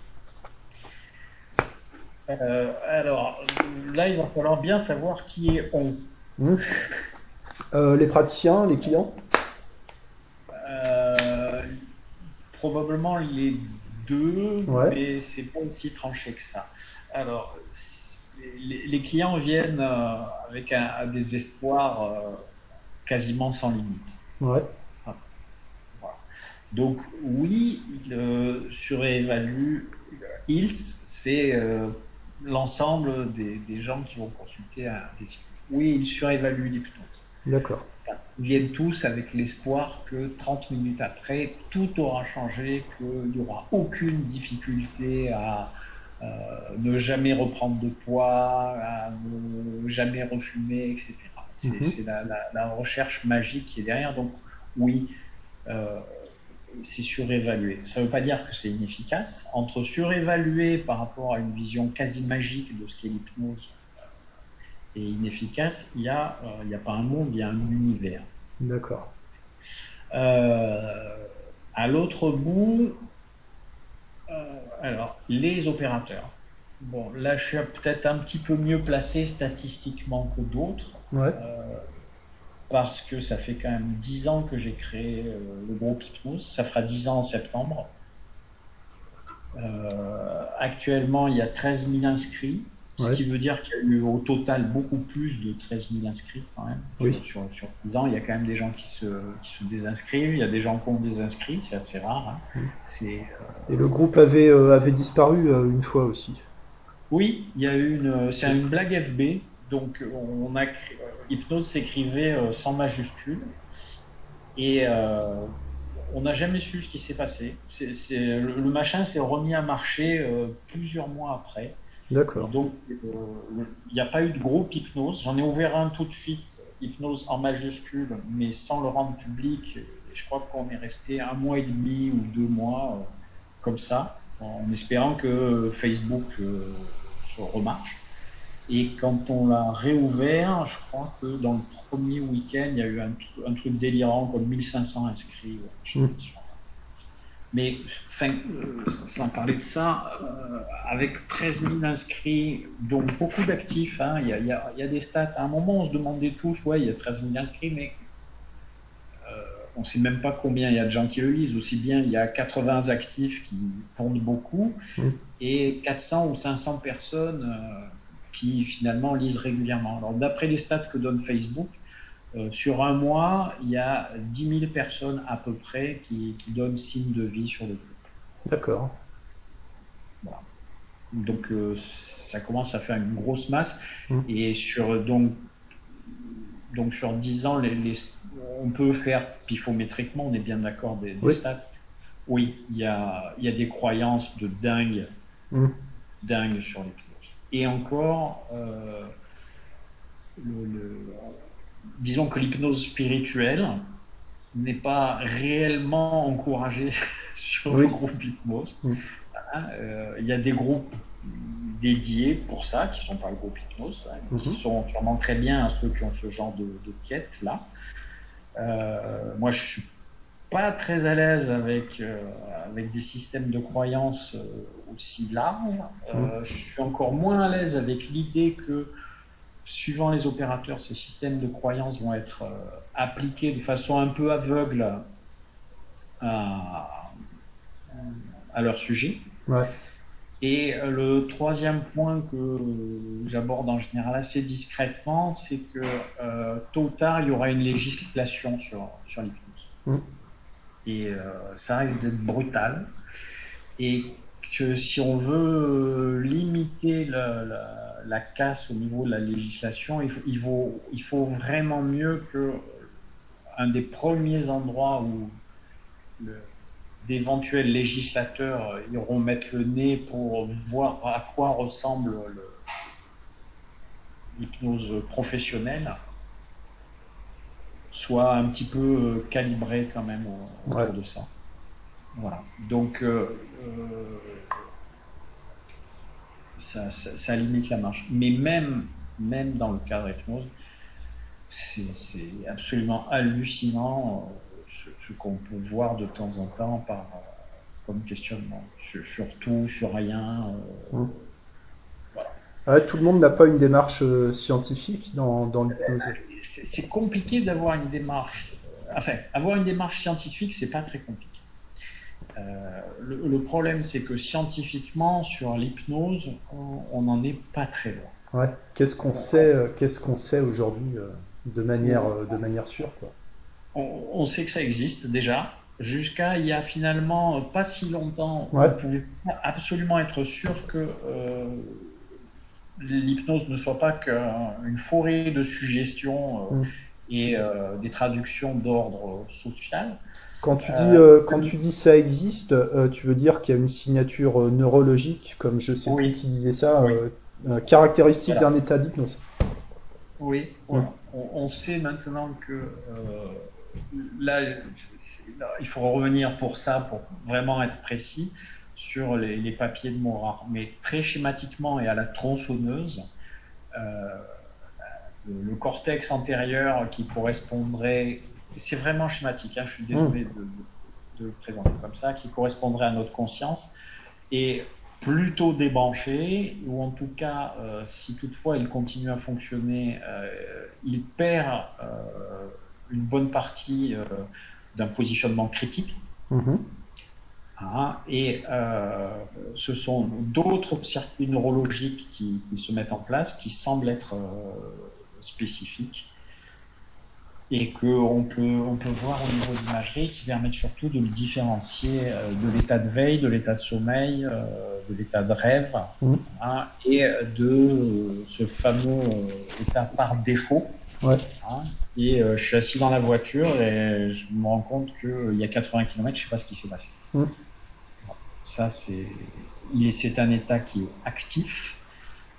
Euh, Alors là, il va falloir bien savoir qui est on.
Hmm. Euh, les praticiens, les clients?
Probablement les deux, mais c'est pas aussi tranché que ça. Alors, les, clients viennent euh, avec un, des espoirs euh, quasiment sans limite.
Ouais.
Donc oui, il euh, surévalue. ILS, c'est l'ensemble des, gens qui vont consulter un des Oui, il surévalue l'hypnose.
D'accord.
Ils viennent tous avec l'espoir que 30 minutes après, tout aura changé, qu'il n'y aura aucune difficulté à, ne jamais reprendre de poids, ne jamais refumer, etc. C'est mhm. la, recherche magique qui est derrière. Donc oui, euh, c'est surévalué. Ça ne veut pas dire que c'est inefficace. Entre surévaluer par rapport à une vision quasi magique de ce qu'est l'hypnose euh, et inefficace, il n'y a, a pas un monde, il y a un univers.
D'accord.
à l'autre bout, euh, alors, les opérateurs. Bon, là, je suis peut-être un petit peu mieux placé statistiquement que d'autres.
Euh,
parce que ça fait quand même 10 ans que j'ai créé euh, le groupe Hypnose. Ça fera 10 ans en septembre. actuellement, il y a 13 000 inscrits. Ce qui veut dire qu'il y a eu au total beaucoup plus de 13 000 inscrits quand même.
Oui.
Sur, sur, 10 ans, il y a quand même des gens qui se, qui se désinscrivent, il y a des gens qui ont désinscrit, c'est assez rare. Hein.
Euh, Et le groupe avait, euh, avait disparu euh, une fois aussi.
Oui, il y a eu une, c'est une blague FB. Donc on a Hypnose s'écrivait sans majuscule. Et on n'a jamais su ce qui s'est passé. C'est, le, machin s'est remis à marcher plusieurs mois après.
D'accord.
Donc, il n'y a pas eu de groupe hypnose. J'en ai ouvert un tout de suite, hypnose en majuscule, mais sans le rendre public. Et je crois qu'on est resté un mois et demi ou deux mois comme ça, en espérant que Facebook se remarche. Et quand on l'a réouvert, je crois que dans le premier week-end, il y a eu un, truc délirant, comme 1500 inscrits. Mmh. Mais enfin, euh, sans parler de ça, euh, avec 13 000 inscrits, donc beaucoup d'actifs, hein, il y, y, a des stats. À un moment, on se demandait tous, ouais, il y a 13 000 inscrits, mais euh, on ne sait même pas combien il y a de gens qui le lisent. Aussi bien, il y a 80 actifs qui tournent beaucoup mmh. et 400 ou 500 personnes qui finalement lisent régulièrement. Alors, d'après les stats que donne Facebook, euh, sur un mois, il y a 10 000 personnes à peu près qui, donnent signe de vie sur le groupe.
D'accord.
Voilà. Donc euh, ça commence à faire une grosse masse. Mmh. Et sur, donc, donc sur 10 ans, les, on peut faire pifométriquement, on est bien d'accord des, stats. Oui, il y a, y a, des croyances de dingue, mmh. dingue sur les Et encore, euh, le disons que l'hypnose spirituelle n'est pas réellement encouragée sur le groupe hypnose. Euh, il y a des groupes dédiés pour ça, qui ne sont pas le groupe hypnose, hein, qui mhm. sont sûrement très bien à ceux qui ont ce genre de, quête là. Euh, moi, je suis pas très à l'aise avec, euh, avec des systèmes de croyances aussi larges. Mhm. Je suis encore moins à l'aise avec l'idée que suivant les opérateurs, ces systèmes de croyances vont être euh, appliqués de façon un peu aveugle à, leur sujet. Et euh, le troisième point que j'aborde en général assez discrètement, c'est que euh, tôt ou tard, il y aura une législation sur, sur l'hypnose. Mmh. Et ça risque d'être brutal. Et que si on veut limiter la la casse au niveau de la législation, il faut, il faut, il faut vraiment mieux que un des premiers endroits où d'éventuels législateurs iront mettre le nez pour voir à quoi ressemble l'hypnose professionnelle soit un petit peu calibré quand même autour de ça. Voilà. Donc, euh, ça, limite la marche. Mais même, même dans le cadre hypnose, c'est absolument hallucinant euh, ce, qu'on peut voir de temps en temps par, euh, comme questionnement. Sur, tout, sur rien. Euh,
mmh. tout le monde n'a pas une démarche scientifique dans, dans l'hypnose.
C'est compliqué d'avoir une démarche. Enfin, avoir une démarche scientifique, c'est pas très compliqué. Euh, le, problème, c'est que scientifiquement, sur l'hypnose, on n'en est pas très loin.
Ouais. Qu'est-ce qu'on sait, euh, qu'est-ce qu'on sait aujourd'hui euh, de manière, de manière sûre quoi?
On, sait que ça existe déjà. Jusqu'à il y a finalement pas si longtemps, on pouvait absolument être sûr que l'hypnose ne soit pas qu'une forêt de suggestions mm. et des traductions d'ordre social.
Quand tu dis, euh, quand tu dis ça existe, euh, tu veux dire qu'il y a une signature euh, neurologique, comme je sais plus qui disait ça, caractéristique d'un état d'hypnose.
Oui, hum. on, sait maintenant que là, il faut revenir pour ça, pour vraiment être précis, sur les, papiers de Morard. Mais très schématiquement et à la tronçonneuse, le cortex antérieur qui correspondrait c'est vraiment schématique, hein, je suis désolé de, le présenter comme ça, qui correspondrait à notre conscience, et plutôt débranché, ou en tout cas, euh, si toutefois il continue à fonctionner, euh, il perd euh, une bonne partie d'un positionnement critique. Hmm. Ah, et ce sont d'autres circuits neurologiques qui, qui, se mettent en place, qui semblent être spécifiques et qu'on peut, on peut voir au niveau de l'imagerie qui permettent surtout de le différencier euh, de l'état de veille, de l'état de sommeil, euh, de l'état de rêve mmh. hein, et de ce fameux euh, état par défaut. Ouais. Hein, et je suis assis dans la voiture et je me rends compte qu'il y a 80 km, je ne sais pas ce qui s'est passé. Mmh. Ça, c'est, c'est un état qui est actif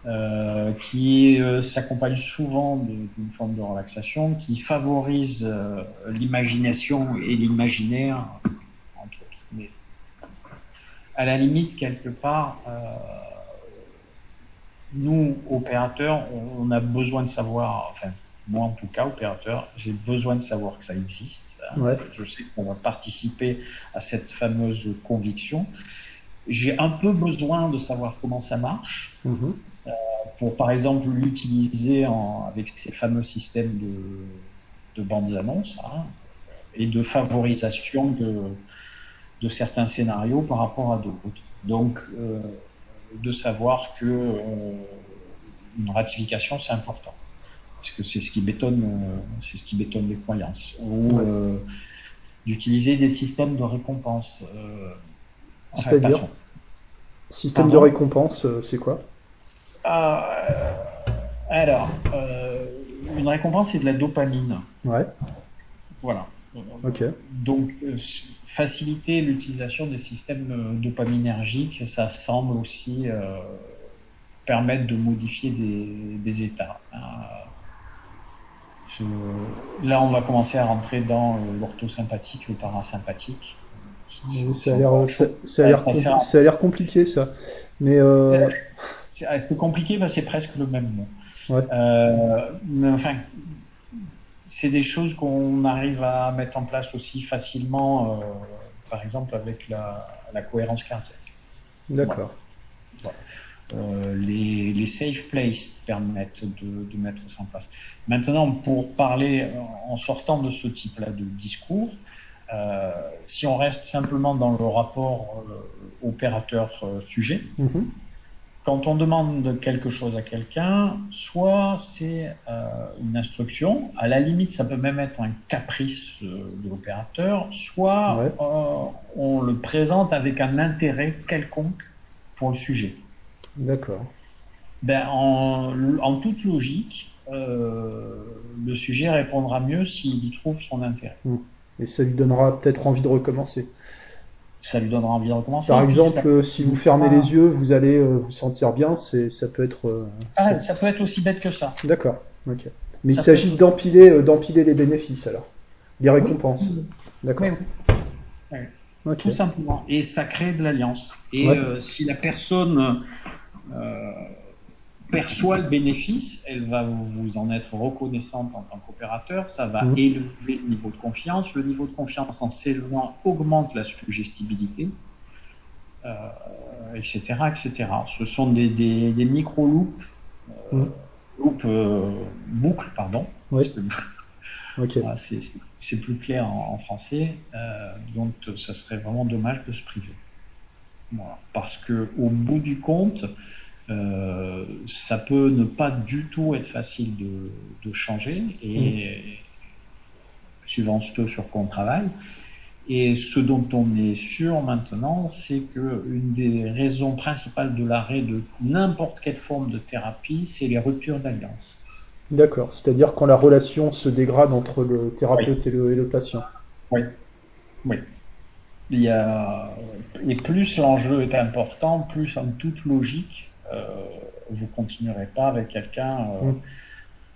euh, qui euh, s'accompagne souvent d'une forme de relaxation, qui favorise euh, l'imagination et l'imaginaire, entre autres. Mais à la limite, quelque part, nous, opérateurs, on, a besoin de savoir, enfin, moi en tout cas, opérateur, j'ai besoin de savoir que ça existe.
Ouais.
Je sais qu'on va participer à cette fameuse conviction. J'ai un peu besoin de savoir comment ça marche.
Mhm.
Euh, pour par exemple l'utiliser avec ces fameux systèmes de, de bandes annonces hein, et de favorisation de, de, certains scénarios par rapport à d'autres. Donc, euh, de savoir que euh, une ratification, c'est important. Parce que c'est ce qui bétonne, euh, c'est ce qui bétonne les croyances. Ou d'utiliser des systèmes de récompense.
C'est-à-dire Système de récompense, c'est quoi?
Alors, une récompense, c'est de la dopamine.
Ouais.
Voilà.
Ok.
Donc, faciliter l'utilisation des systèmes dopaminergiques, ça semble aussi permettre de modifier des, états. là, on va commencer à rentrer dans l'orthosympathique, le parasympathique.
Ça a l'air, ça, a l'air, compliqué ça. Mais euh...
c'est compliqué, mais c'est presque le même mot.
Ouais.
Euh, mais enfin, c'est des choses qu'on arrive à mettre en place aussi facilement, euh, par exemple avec la, la cohérence cardiaque.
D'accord.
Voilà. Euh, les, les, safe places permettent de, de, mettre ça en place. Maintenant, pour parler en sortant de ce type-là de discours, euh, si on reste simplement dans le rapport euh, opérateur-sujet,
mm-hmm.
quand on demande quelque chose à quelqu'un, soit c'est euh, une instruction, à la limite ça peut même être un caprice de l'opérateur, soit
ouais.
on le présente avec un intérêt quelconque pour le sujet.
D'accord.
Ben, en, en, toute logique, le sujet répondra mieux s'il y trouve son intérêt.
Mm. Et ça lui donnera peut-être envie de recommencer.
Ça lui donnera envie de recommencer.
Par exemple, si vous fermez les yeux, vous allez euh, vous sentir bien. C'est, ça peut être. Euh,
ah, ça peut être aussi bête que ça.
D'accord. Ok. Mais ça il s'agit d'empiler, euh, d'empiler les bénéfices alors, les récompenses.
Oui.
D'accord.
Oui. Okay. Tout simplement. Et ça crée de l'alliance. Et
Ouais.
euh, si la personne euh, perçoit le bénéfice, elle va vous en être reconnaissante en tant qu'opérateur, ça va
Mhm.
élever le niveau de confiance. Le niveau de confiance en s'élevant augmente la suggestibilité, euh, etc., etc. Ce sont des, des, des micro-loops, euh,
Mhm.
euh, boucles, pardon.
Oui.
C'est- plus clair en, en français, euh, donc ça serait vraiment dommage de se priver. Voilà. Parce que au bout du compte, euh, ça peut ne pas du tout être facile de, de changer, et suivant ce sur quoi on travaille. Et ce dont on est sûr maintenant, c'est que une des raisons principales de l'arrêt de n'importe quelle forme de thérapie, c'est les ruptures d'alliance.
D'accord. C'est-à-dire quand la relation se dégrade entre le thérapeute et, le, et le patient.
Oui, oui. Il y a... Et plus l'enjeu est important, plus en toute logique, vous continuerez pas avec quelqu'un euh,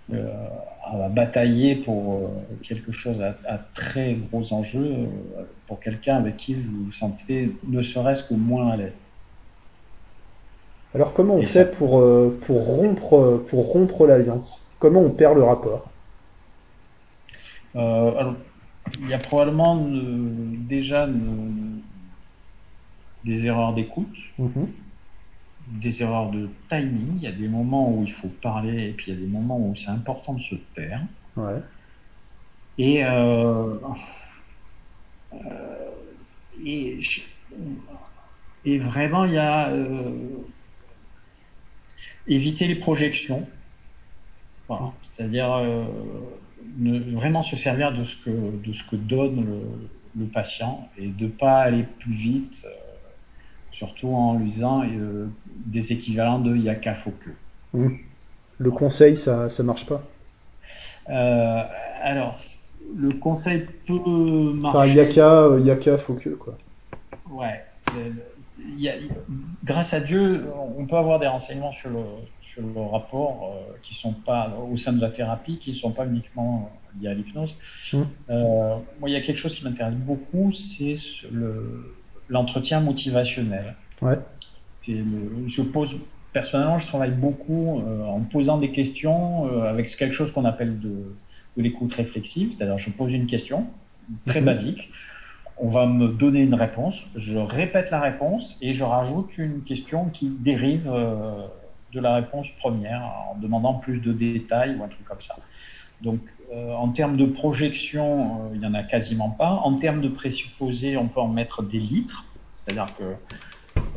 Mm.
euh, à batailler pour euh, quelque chose à, à très gros enjeux, euh, pour quelqu'un avec qui vous vous sentez ne serait-ce que moins à l'aise.
Alors comment on
Et
fait
ça-
pour, euh, pour rompre, euh, pour rompre l'alliance? Comment on perd le rapport?
Euh, alors, il y a probablement euh, déjà euh, des erreurs d'écoute,
Mhm.
Des erreurs de timing. Il y a des moments où il faut parler et puis il y a des moments où c'est important de se taire.
Ouais.
Et, euh, euh, et, vraiment, il y a euh, éviter les projections. Voilà. C'est-à-dire ne, vraiment se servir de ce que, de ce que donne le, le patient et de pas aller plus vite, surtout en lui disant euh, des équivalents de yaka que.
Mhm. Le conseil, ça, ça marche pas?
Euh, alors, le conseil peut
Enfin,
marcher.
yaka, euh, yaka, quoi.
Ouais. Grâce à Dieu, on peut avoir des renseignements sur le, sur le rapport euh, qui sont pas au sein de la thérapie, qui ne sont pas uniquement liés à l'hypnose. Mmh. Moi, il y a quelque chose qui m'intéresse beaucoup, c'est l'entretien motivationnel.
Ouais.
je pose personnellement, je travaille beaucoup euh, en posant des questions avec quelque chose qu'on appelle de, de l'écoute réflexive, c'est-à-dire je pose une question très mmh. basique on va me donner une réponse, je répète la réponse et je rajoute une question qui dérive euh, de la réponse première en demandant plus de détails ou un truc comme ça. Donc, euh, en termes de projection, euh, il n'y en a quasiment pas. En termes de présupposés, on peut en mettre des litres, c'est-à-dire que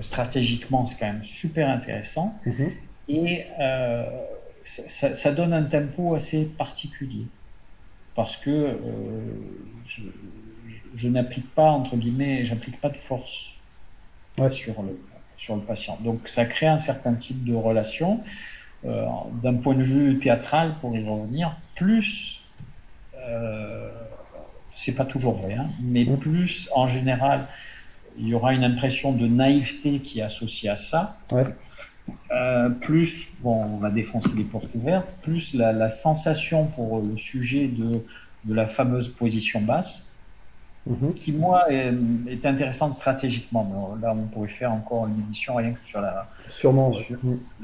stratégiquement, c'est quand même super intéressant. Mm-hmm. Et ça, ça, donne un tempo assez particulier parce que je, je n'applique pas, entre guillemets, j'applique pas de force sur, le, sur le patient. Donc ça crée un certain type de relation. Euh, d'un point de vue théâtral, pour y revenir, plus, euh, c'est pas toujours vrai, hein, mais mmh. plus en général, il y aura une impression de naïveté qui est associée à ça. Euh, plus, bon, on va défoncer les portes ouvertes, plus la, la sensation pour le sujet de, de la fameuse position basse, Mhm. qui, moi, est, intéressante stratégiquement. Là, on pourrait faire encore une émission rien que sur la,
Sûrement,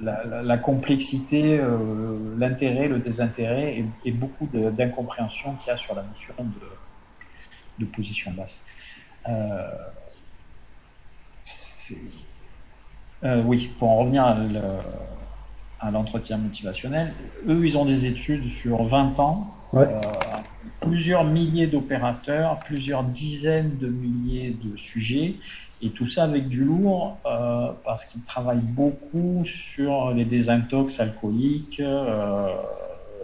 la, complexité, euh, l'intérêt, le désintérêt et, beaucoup d'incompréhension qu'il y a sur la notion de, position basse. Euh, euh, oui, pour en revenir à l'entretien motivationnel, eux, ils ont des études sur 20 ans plusieurs milliers d'opérateurs, plusieurs dizaines de milliers de sujets, et tout ça avec du lourd, euh, parce qu'ils travaillent beaucoup sur les désintox alcooliques, euh,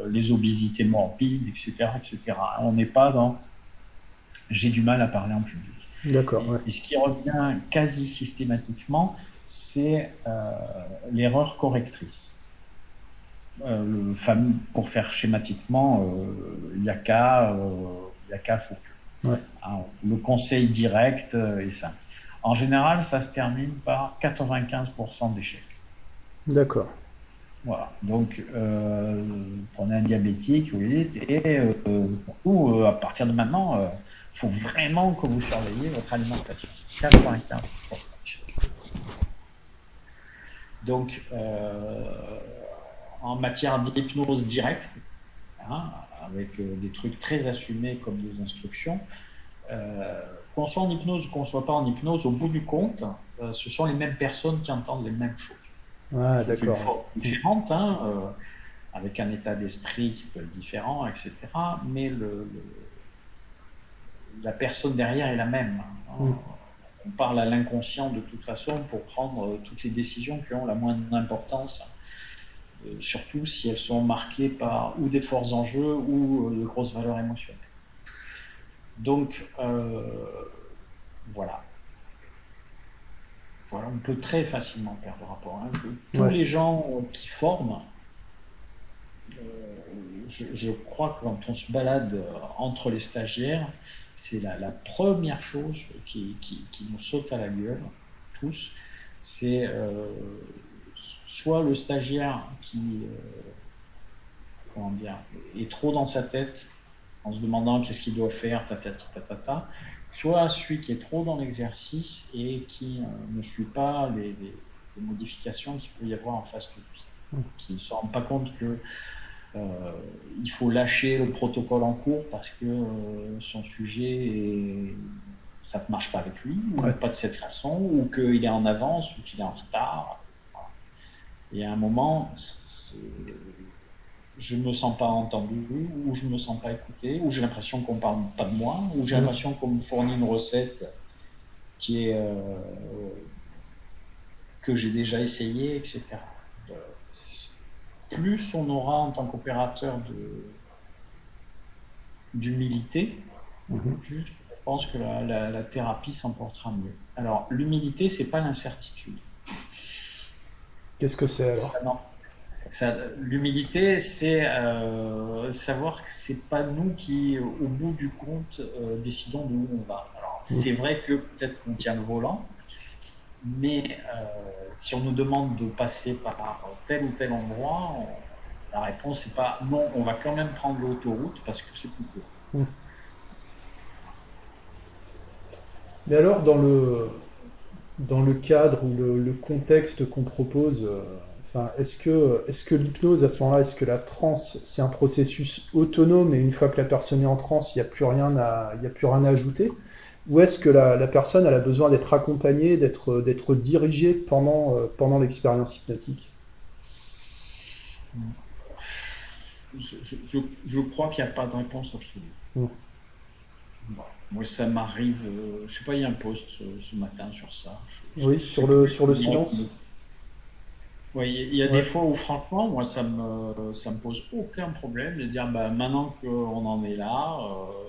les obésités morbides, etc., etc. On n'est pas dans j'ai du mal à parler en public.
D'accord.
Et, ce qui revient quasi systématiquement, c'est euh, l'erreur correctrice. Euh, le fameux, pour faire schématiquement, euh, il n'y a qu'à, il y a qu'à faut que. Hein, le conseil direct est simple. En général, ça se termine par 95% d'échecs.
D'accord.
Voilà. Donc, euh, prenez un diabétique, vous dites, et euh, à partir de maintenant, il faut vraiment que vous surveillez votre alimentation. 95%. Donc, en matière d'hypnose directe, hein, avec euh, des trucs très assumés comme des instructions. Euh, qu'on soit en hypnose ou qu'on soit pas en hypnose, au bout du compte, euh, ce sont les mêmes personnes qui entendent les mêmes choses.
Ah, d'accord.
Différentes, hein, avec un état d'esprit qui peut être différent, etc. Mais le, la personne derrière est la même. Hein. Mm. On parle à l'inconscient de toute façon pour prendre toutes les décisions qui ont la moindre importance surtout si elles sont marquées par ou des forts enjeux ou euh, de grosses valeurs émotionnelles. Donc, euh, voilà. Voilà, on peut très facilement perdre le rapport. Hein. Tous les gens qui forment, je, crois que quand on se balade entre les stagiaires, c'est la, première chose qui, nous saute à la gueule, tous, c'est soit le stagiaire qui euh, est trop dans sa tête en se demandant qu'est-ce qu'il doit faire, ta, ta, ta, soit celui qui est trop dans l'exercice et qui euh, ne suit pas les, modifications qu'il peut y avoir en face de lui, qui ne se rend pas compte que euh, il faut lâcher le protocole en cours parce que son sujet ça ne marche pas avec lui, ou pas de cette façon, ou qu'il est en avance, ou qu'il est en retard. Et à un moment, je ne me sens pas entendu, ou je ne me sens pas écouté, ou j'ai l'impression qu'on ne parle pas de moi, ou j'ai l'impression qu'on me fournit une recette qui est euh, que j'ai déjà essayé, etc. Plus on aura en tant qu'opérateur d'humilité, mhm. plus je pense que la, la thérapie s'emportera mieux. Alors l'humilité, c'est pas l'incertitude.
Qu'est-ce que c'est alors?
L'humilité, c'est euh, savoir que c'est pas nous qui, au bout du compte, euh, décidons d'où on va. Alors, mm. c'est vrai que peut-être qu'on tient le volant, Mais euh, si on nous demande de passer par tel ou tel endroit, on, la réponse n'est pas non, on va quand même prendre l'autoroute parce que c'est plus court.
Mm. Mais alors, dans le, dans le cadre ou le, le contexte qu'on propose, euh, enfin, est-ce que, est-ce que l'hypnose, à ce moment-là, est-ce que la transe, c'est un processus autonome et une fois que la personne est en transe, il n'y a plus rien à, y a plus rien à ajouter? Ou est-ce que la, la personne elle a besoin d'être accompagnée, d'être, dirigée pendant, euh, pendant l'expérience hypnotique?
Je, je, je, je crois qu'il n'y a pas de réponse absolue. Moi, ça m'arrive, euh, je sais pas, il y a un post ce, ce matin sur ça. Je,
Oui, sur
plus
le, sur le
comment
silence?
Oui, il y a des
Ouais.
fois où franchement, moi, ça me, ça me pose aucun problème de dire, bah, maintenant qu'on en est là, euh,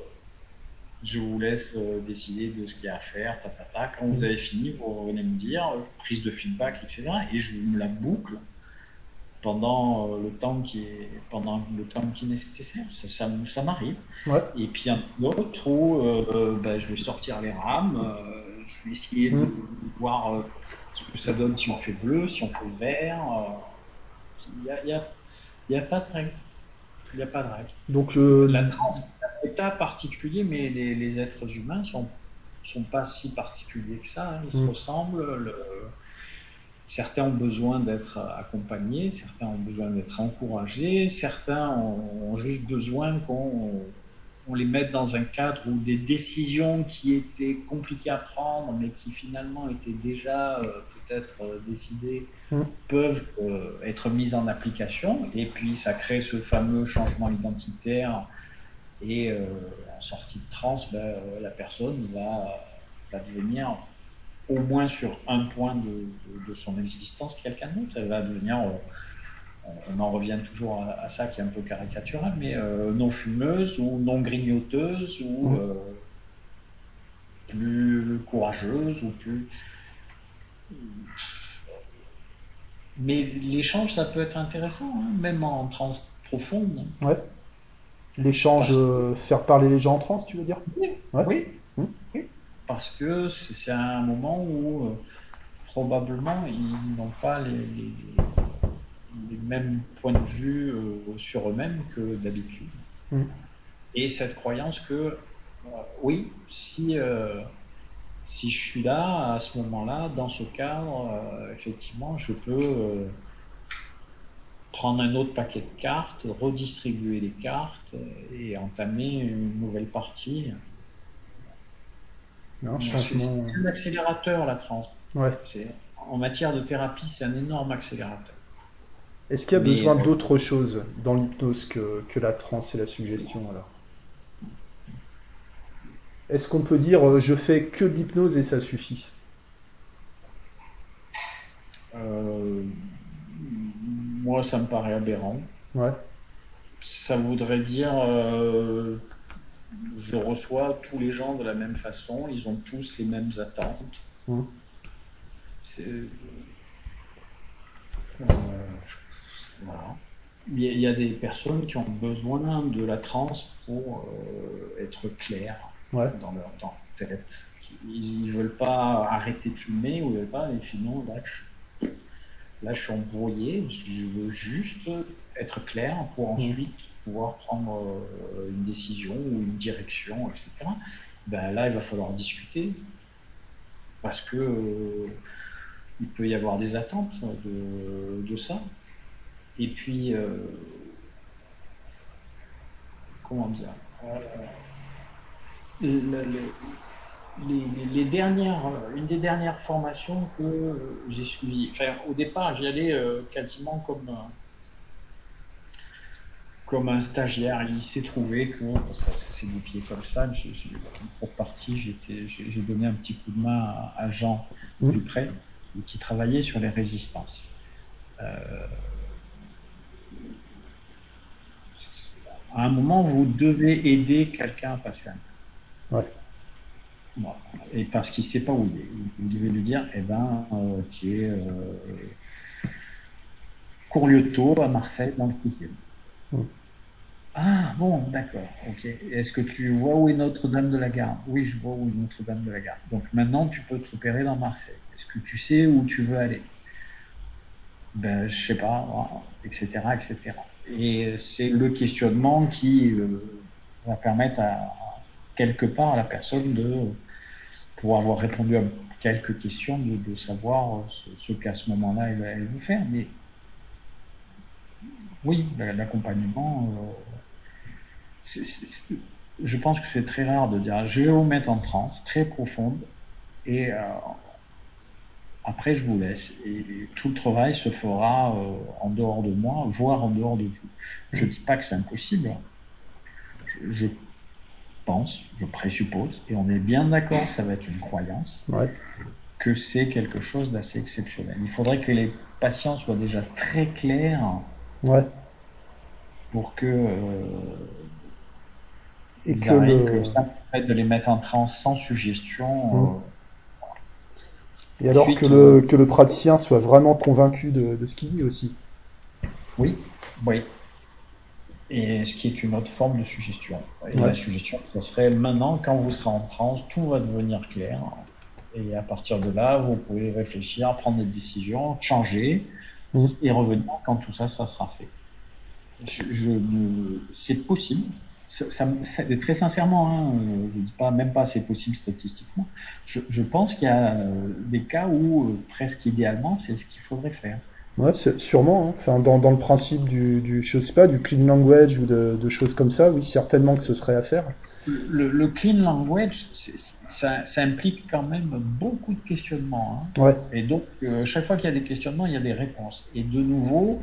je vous laisse euh, décider de ce qu'il y a à faire, ta, ta, ta. Quand vous
Mm.
avez fini, vous revenez me dire, euh, prise de feedback, etc. Et je me la boucle pendant euh, le temps qui est, pendant le temps qui est nécessaire. Ça, ça, ça m'arrive.
Ouais.
Et puis un autre où euh, bah, je vais sortir les rames, euh, je vais essayer de, de voir euh, ce que ça donne si on fait bleu, si on fait vert. Il n'y a, y a, y a pas de règle. Il n'y a pas de règle.
Donc,
La transe est un état particulier, mais les, les êtres humains sont sont pas si particuliers que ça. hein. Ils se
mm.
ressemblent. Le... Certains ont besoin d'être accompagnés, certains ont besoin d'être encouragés, certains ont, ont juste besoin qu'on on les mette dans un cadre où des décisions qui étaient compliquées à prendre, mais qui finalement étaient déjà euh, peut-être euh, décidées,
Mm.
peuvent euh, être mises en application. Et puis ça crée ce fameux changement identitaire et euh, en sortie de transe, ben, euh, la personne va, va devenir, au moins sur un point de, de, de son existence, quelqu'un d'autre. Elle va devenir, euh, on en revient toujours à, à, ça qui est un peu caricatural, mais euh, non fumeuse ou non grignoteuse ou euh, plus courageuse ou plus. Mais l'échange, ça peut être intéressant, hein, même en transe profonde.
Ouais. L'échange, euh, faire parler les gens en transe, tu veux dire?
oui,
Ouais.
oui, parce que c'est un moment où euh, probablement ils n'ont pas les, les, les, mêmes points de vue euh, sur eux-mêmes que d'habitude.
Mm.
Et cette croyance que, euh, oui, si, si je suis là, à ce moment-là, dans ce cadre, effectivement, je peux prendre un autre paquet de cartes, redistribuer les cartes et entamer une nouvelle partie. C'est
changement.
un accélérateur, la trans.
Ouais.
En matière de thérapie, c'est un énorme accélérateur.
Est-ce qu'il y a
Mais
besoin
euh,
d'autre chose dans l'hypnose que, que la transe et la suggestion alors? Est-ce qu'on peut dire euh, je fais que de l'hypnose et ça suffit?
euh, moi, ça me paraît aberrant.
Ouais.
Ça voudrait dire, euh, je reçois tous les gens de la même façon, ils ont tous les mêmes attentes.
Mm.
C'est, euh, voilà. Il y, a, des personnes qui ont besoin de la transe pour euh, être clairs
Ouais.
dans leur, dans leur tête. Ils ne veulent pas arrêter de fumer ou ils veulent pas, et sinon, là, je, là, je suis embrouillé. Je veux juste être clair pour
Mm.
ensuite pouvoir prendre euh, une décision ou une direction, etc. Ben, là, il va falloir discuter parce que euh, il peut y avoir des attentes de, de ça. Et puis, euh, comment dire, le, le, les, dernières, une des dernières formations que j'ai suivies, au départ, j'y allais quasiment comme, comme un stagiaire. Il s'est trouvé que ça, ça s'est déplié comme ça. Pour partie, j'ai donné un petit coup de main à, à Jean
Mm.
Dupré, qui travaillait sur les résistances. Euh, à un moment, vous devez aider quelqu'un à passer un
Ouais.
Et parce qu'il ne sait pas où il est. Vous devez lui dire, eh ben, euh, tu es euh, à Marseille, dans le 10
Mm.
Ah, bon, d'accord, ok. Est-ce que tu vois où est Notre-Dame de la Garde? Oui, je vois où est Notre-Dame de la Garde. Donc maintenant, tu peux te repérer dans Marseille. Est-ce que tu sais où tu veux aller? Ben, je sais pas, etc., etc. Et c'est le questionnement qui va permettre à, quelque part à la personne de, pour avoir répondu à quelques questions, de, savoir ce, qu'à ce moment-là elle, veut faire. Mais oui, l'accompagnement, euh, je pense que c'est très rare de dire je vais vous mettre en transe très profonde et euh, après je vous laisse. Et tout le travail se fera euh, en dehors de moi, voire en dehors de vous. Je ne dis pas que c'est impossible. Je, pense, je présuppose, et on est bien d'accord, ça va être une croyance, que c'est quelque chose d'assez exceptionnel. Il faudrait que les patients soient déjà très clairs
ouais.
pour que, euh, et que, ça permette de les mettre en transe sans suggestion.
Mmh. Euh, et alors que, le, que le praticien soit vraiment convaincu de, de ce qu'il dit aussi.
Oui, oui et ce qui est une autre forme de suggestion. Et la suggestion, ce serait maintenant, quand vous serez en transe, tout va devenir clair. Et à partir de là, vous pouvez réfléchir, prendre des décisions, changer mmh. et revenir quand tout ça, ça sera fait. Je, c'est possible. Ça, très sincèrement, hein, je ne dis pas même pas c'est possible statistiquement. Je, je pense qu'il y a euh, des cas où euh, presque idéalement c'est ce qu'il faudrait faire.
Ouais, sûrement. Hein. Enfin, dans, dans, le principe du, du, je sais pas, du clean language ou de, de, choses comme ça, oui, certainement que ce serait à faire.
Le, le clean language, ça, ça, implique quand même beaucoup de questionnements.
Hein. Ouais.
Et donc, euh, chaque fois qu'il y a des questionnements, il y a des réponses. Et de nouveau,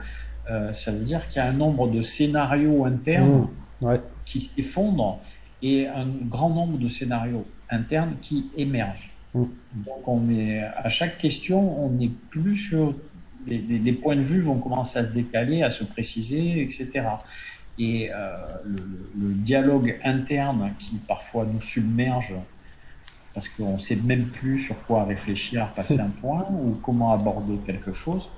euh, ça veut dire qu'il y a un nombre de scénarios internes
mmh. ouais.
Qui s'effondrent et un grand nombre de scénarios internes qui émergent.
Mmh.
Donc, on est, à chaque question, on n'est plus sur les, points de vue vont commencer à se décaler, à se préciser, etc. Et euh, le, dialogue interne qui parfois nous submerge parce qu'on ne sait même plus sur quoi réfléchir, passer un point ou comment aborder quelque chose,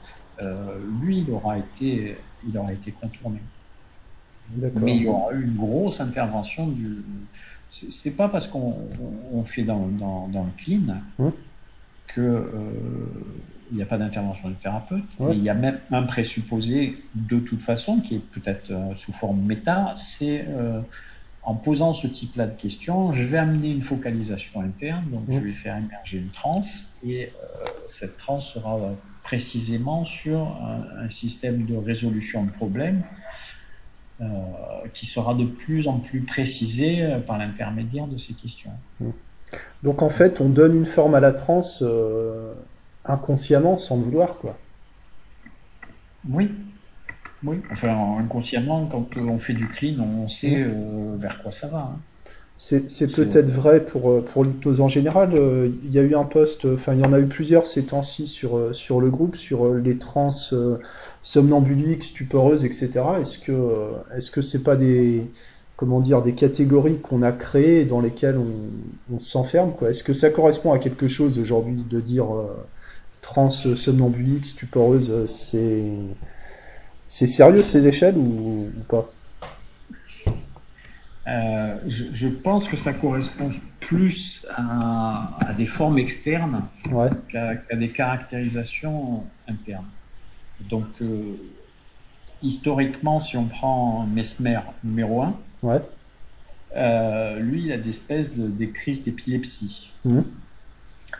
euh, lui, il aura été, il aura été contourné. Mais il y aura eu une grosse intervention du. C'est pas parce qu'on fait dans, dans, le clean
hum.
que euh, il n'y a pas d'intervention du thérapeute, il y a même un présupposé de toute façon qui est peut-être euh, sous forme méta, c'est euh, en posant ce type-là de questions, je vais amener une focalisation interne, donc je vais faire émerger une transe, et euh, cette transe sera précisément sur un, système de résolution de problèmes qui sera de plus en plus précisé par l'intermédiaire de ces questions.
Donc en fait, on donne une forme à la transe inconsciemment, sans le vouloir, quoi.
Oui. Oui. Enfin, inconsciemment, quand on fait du clean, on sait euh, vers quoi ça va. Hein.
C'est peut-être vrai pour, euh, pour l'hypnose en général. Euh, il y a eu un post, enfin, il y en a eu plusieurs ces temps-ci sur, sur le groupe, sur les trans somnambuliques, stuporeuses, etc. Est-ce que est-ce que c'est pas des comment dire des catégories qu'on a créées dans lesquelles on, on s'enferme quoi? Est-ce que ça correspond à quelque chose aujourd'hui de dire trans somnambulique, stuporeuse, euh, c'est c'est sérieux ces échelles ou, pas?
Euh, je, pense que ça correspond plus à, des formes externes qu'à des caractérisations internes. Donc, euh, historiquement, si on prend Mesmer numéro 1, lui, il a des espèces de des crises d'épilepsie.
Mmh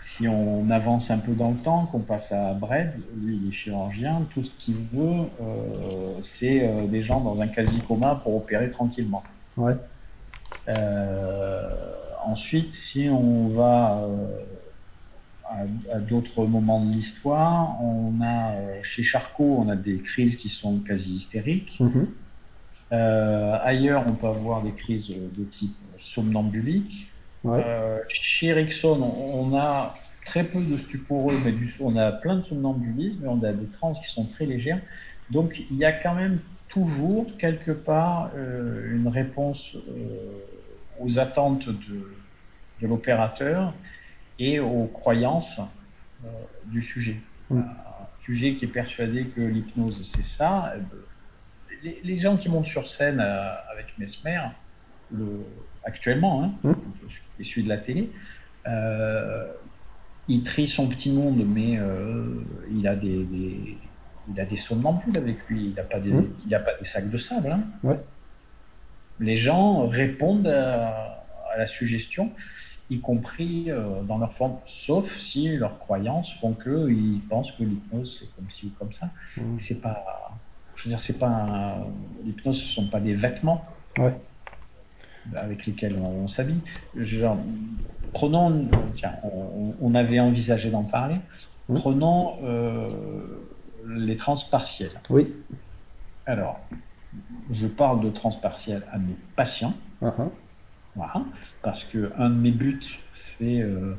si on avance un peu dans le temps, qu'on passe à Bred, lui il est chirurgien, tout ce qu'il veut, euh, c'est euh, des gens dans un quasi-coma pour opérer tranquillement.
Ouais.
Euh, ensuite, si on va à, d'autres moments de l'histoire, on a chez Charcot, on a des crises qui sont quasi hystériques.
Mm-hmm.
ailleurs, on peut avoir des crises de type somnambulique. Euh, chez Ericsson, on, a très peu de stuporeux, mais du, on a plein de somnambulisme, mais on a des trans qui sont très légères. Donc il y a quand même toujours quelque part euh, une réponse euh, aux attentes de, de l'opérateur et aux croyances du sujet. Mm. Un sujet qui est persuadé que l'hypnose c'est ça. Ben, les, les, gens qui montent sur scène avec Mesmer, le, actuellement, hein, mmh. je suis de la télé, euh, il trie son petit monde, mais il a des, il a des somnambules avec lui. Il n'a pas, des, mmh. a pas des sacs de sable. Hein.
Ouais.
Les gens répondent à, la suggestion, y compris dans leur forme, sauf si leurs croyances font qu'ils pensent que l'hypnose c'est comme ci ou comme ça. Mmh. C'est pas, je veux dire, c'est pas l'hypnose, ce sont pas des vêtements.
Ouais
avec lesquels on, s'habille. Prenons, tiens, on, avait envisagé d'en parler. Prenons euh, les transpartiels.
Oui.
Alors, je parle de transpartiels à mes patients.
Uh-huh.
Voilà, parce que un de mes buts, c'est euh,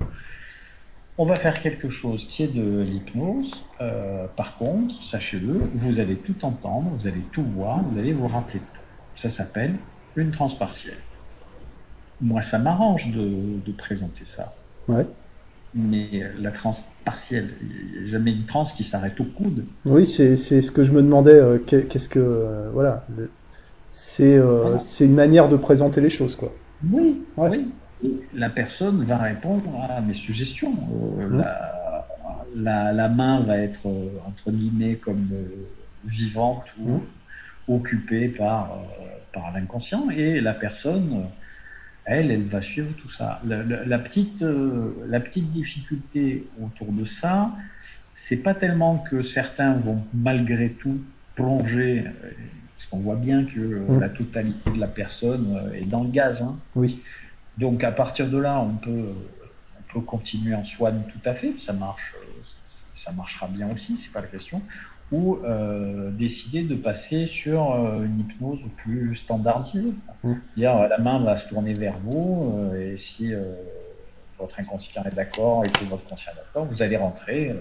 on va faire quelque chose qui est de l'hypnose. Euh, par contre, sachez-le, vous allez tout entendre, vous allez tout voir, vous allez vous rappeler tout. Ça s'appelle une transpartielle moi, ça m'arrange de, présenter ça.
Ouais.
Mais la transe partielle, il n'y a jamais une transe qui s'arrête au coude.
Oui, c'est ce que je me demandais. Euh, qu'est-ce que. Euh, voilà. Euh, c'est une manière de présenter les choses, quoi.
Oui, oui. La personne va répondre à mes suggestions. la, la, main va être, entre guillemets, comme vivante ou occupée par, par l'inconscient, et la personne elle, elle va suivre tout ça. La, petite, euh, la petite difficulté autour de ça, c'est pas tellement que certains vont malgré tout plonger, euh, parce qu'on voit bien que euh, mmh. la totalité de la personne est dans le gaz. Hein.
Oui.
Donc à partir de là, on peut, on peut continuer en swan tout à fait, ça marche, ça marchera bien aussi, c'est pas la question ou euh, décider de passer sur euh, une hypnose plus standardisée. Mmh. Dire la main va se tourner vers vous euh, et si votre inconscient est d'accord et que votre conscient est d'accord, vous allez rentrer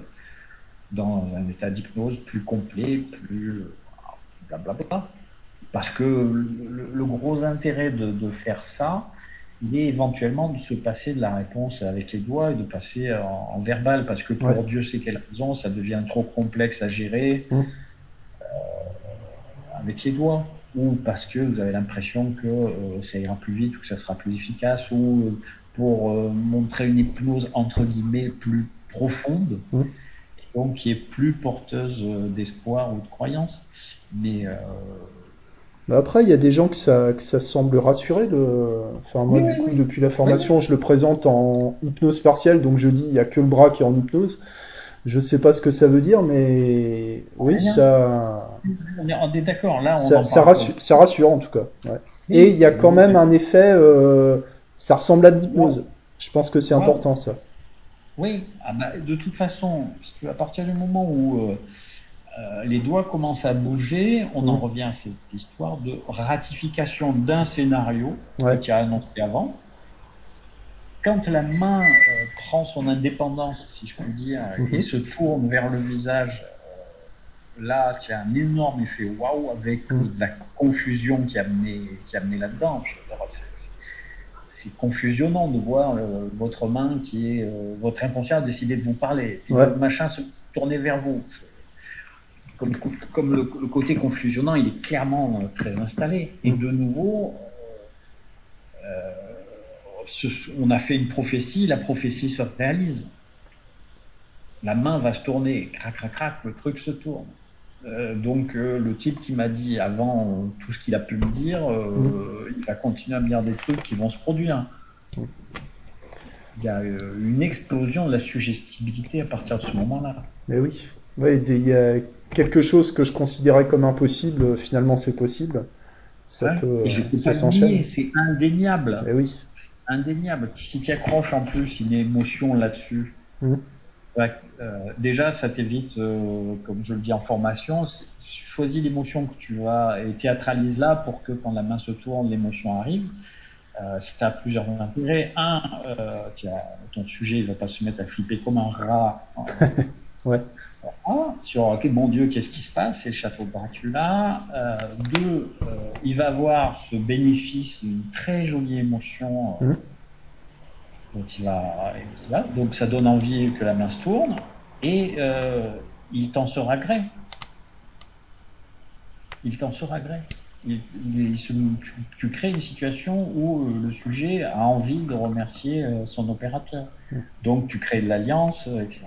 dans un état d'hypnose plus complet, plus blablabla. Parce que le, gros intérêt de, de, faire ça, il est éventuellement de se passer de la réponse avec les doigts et de passer en, verbal, parce que pour Dieu sait quelle raison, ça devient trop complexe à gérer mmh. euh, avec les doigts, ou parce que vous avez l'impression que euh, ça ira plus vite ou que ça sera plus efficace, ou euh, pour montrer une hypnose entre guillemets plus profonde, mmh. donc qui est plus porteuse d'espoir ou de croyance. Mais
après, il y a des gens que ça, que ça semble rassurer. Enfin, moi, du coup, depuis la formation, je le présente en hypnose partielle, donc je dis il n'y a que le bras qui est en hypnose. Je ne sais pas ce que ça veut dire, mais oui, ça.
On est, d'accord, là, on
ça, ça, rassure, en tout cas. Et il y a quand même un effet. Euh, ça ressemble à de l'hypnose. Je pense que c'est important, ça.
Oui, ah bah, de toute façon, à partir du moment où. Euh, euh, les doigts commencent à bouger, on en mm. revient à cette histoire de ratification d'un scénario qui a annoncé avant. Quand la main euh, prend son indépendance, si je puis dire, mm-hmm. et se tourne vers le visage, euh, là, il y a un énorme effet waouh avec mm. la confusion qui a amené, qui a là-dedans. C'est confusionnant de voir votre main qui est. votre inconscient a décidé de vous parler, et votre machin se tourner vers vous comme, le, côté confusionnant, il est clairement euh, très installé. Et de nouveau, euh, on a fait une prophétie, la prophétie se réalise. La main va se tourner, crac, crac, crac, le truc se tourne. Euh, donc le type qui m'a dit avant tout ce qu'il a pu me dire, il va continuer à me dire des trucs qui vont se produire. Il y a une explosion de la suggestibilité à partir de ce moment-là.
Mais oui, oui il y a quelque chose que je considérais comme impossible, finalement c'est possible.
Ça peut, ça s'enchaîne. C'est indéniable.
Et eh oui.
Indéniable. Si tu accroches en plus une émotion là-dessus, mmh. euh, déjà ça t'évite, euh, comme je le dis en formation, choisis l'émotion que tu vas et théâtralise là pour que quand la main se tourne, l'émotion arrive. Euh, si tu as plusieurs intérêts, un, ton sujet il va pas se mettre à flipper comme un rat.
ouais
sur ok mon Dieu, qu'est-ce qui se passe C'est le château de Dracula. Euh, deux, euh, il va avoir ce bénéfice d'une très jolie émotion. Euh, mmh. il va, donc ça donne envie que la main se tourne et il t'en sera gré. Il t'en sera gré. tu, crées une situation où le sujet a envie de remercier son opérateur. Donc tu crées de l'alliance, etc.,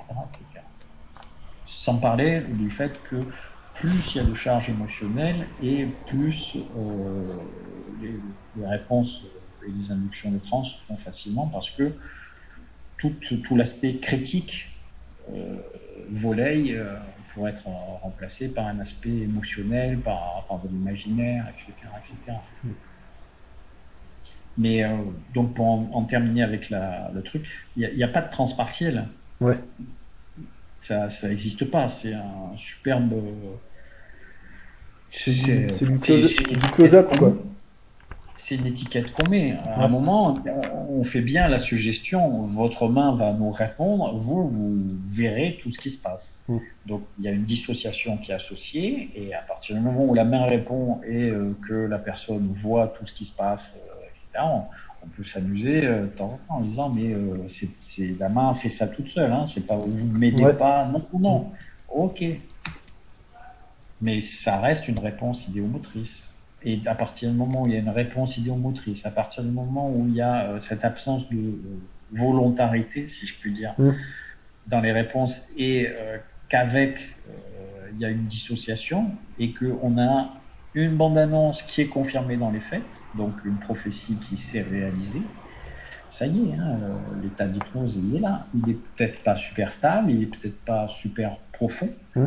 Sans parler du fait que plus il y a de charges émotionnelles et plus euh, les, réponses et les inductions de trans se font facilement parce que tout, tout l'aspect critique euh, volaille euh, pour être remplacé par un aspect émotionnel, par, par de l'imaginaire, etc., etc. Mais euh, donc pour en, terminer avec la, le truc, il n'y a, a, pas de transpartiel.
Ouais.
Ça n'existe pas. C'est un superbe.
C'est du close-up, quoi
c'est une étiquette qu'on met. À un moment, on fait bien la suggestion, votre main va nous répondre, vous, vous verrez tout ce qui se passe. Mm. Donc, il y a une dissociation qui est associée, et à partir du moment où la main répond et euh, que la personne voit tout ce qui se passe, euh, etc., on, peut s'amuser euh, de temps en temps en disant, mais c'est la main fait ça toute seule, hein, c'est pas vous ne m'aidez pas, non, non. Mm. Ok. Mais ça reste une réponse idéomotrice. Et à partir du moment où il y a une réponse idéomotrice, à partir du moment où il y a euh, cette absence de euh, volontarité, si je puis dire, mmh. dans les réponses, et euh, qu'avec il y a une dissociation, et qu'on a une bande-annonce qui est confirmée dans les faits, donc une prophétie qui s'est réalisée, ça y est, hein, l'état d'hypnose, il est là. Il n'est peut-être pas super stable, il n'est peut-être pas super profond, mmh.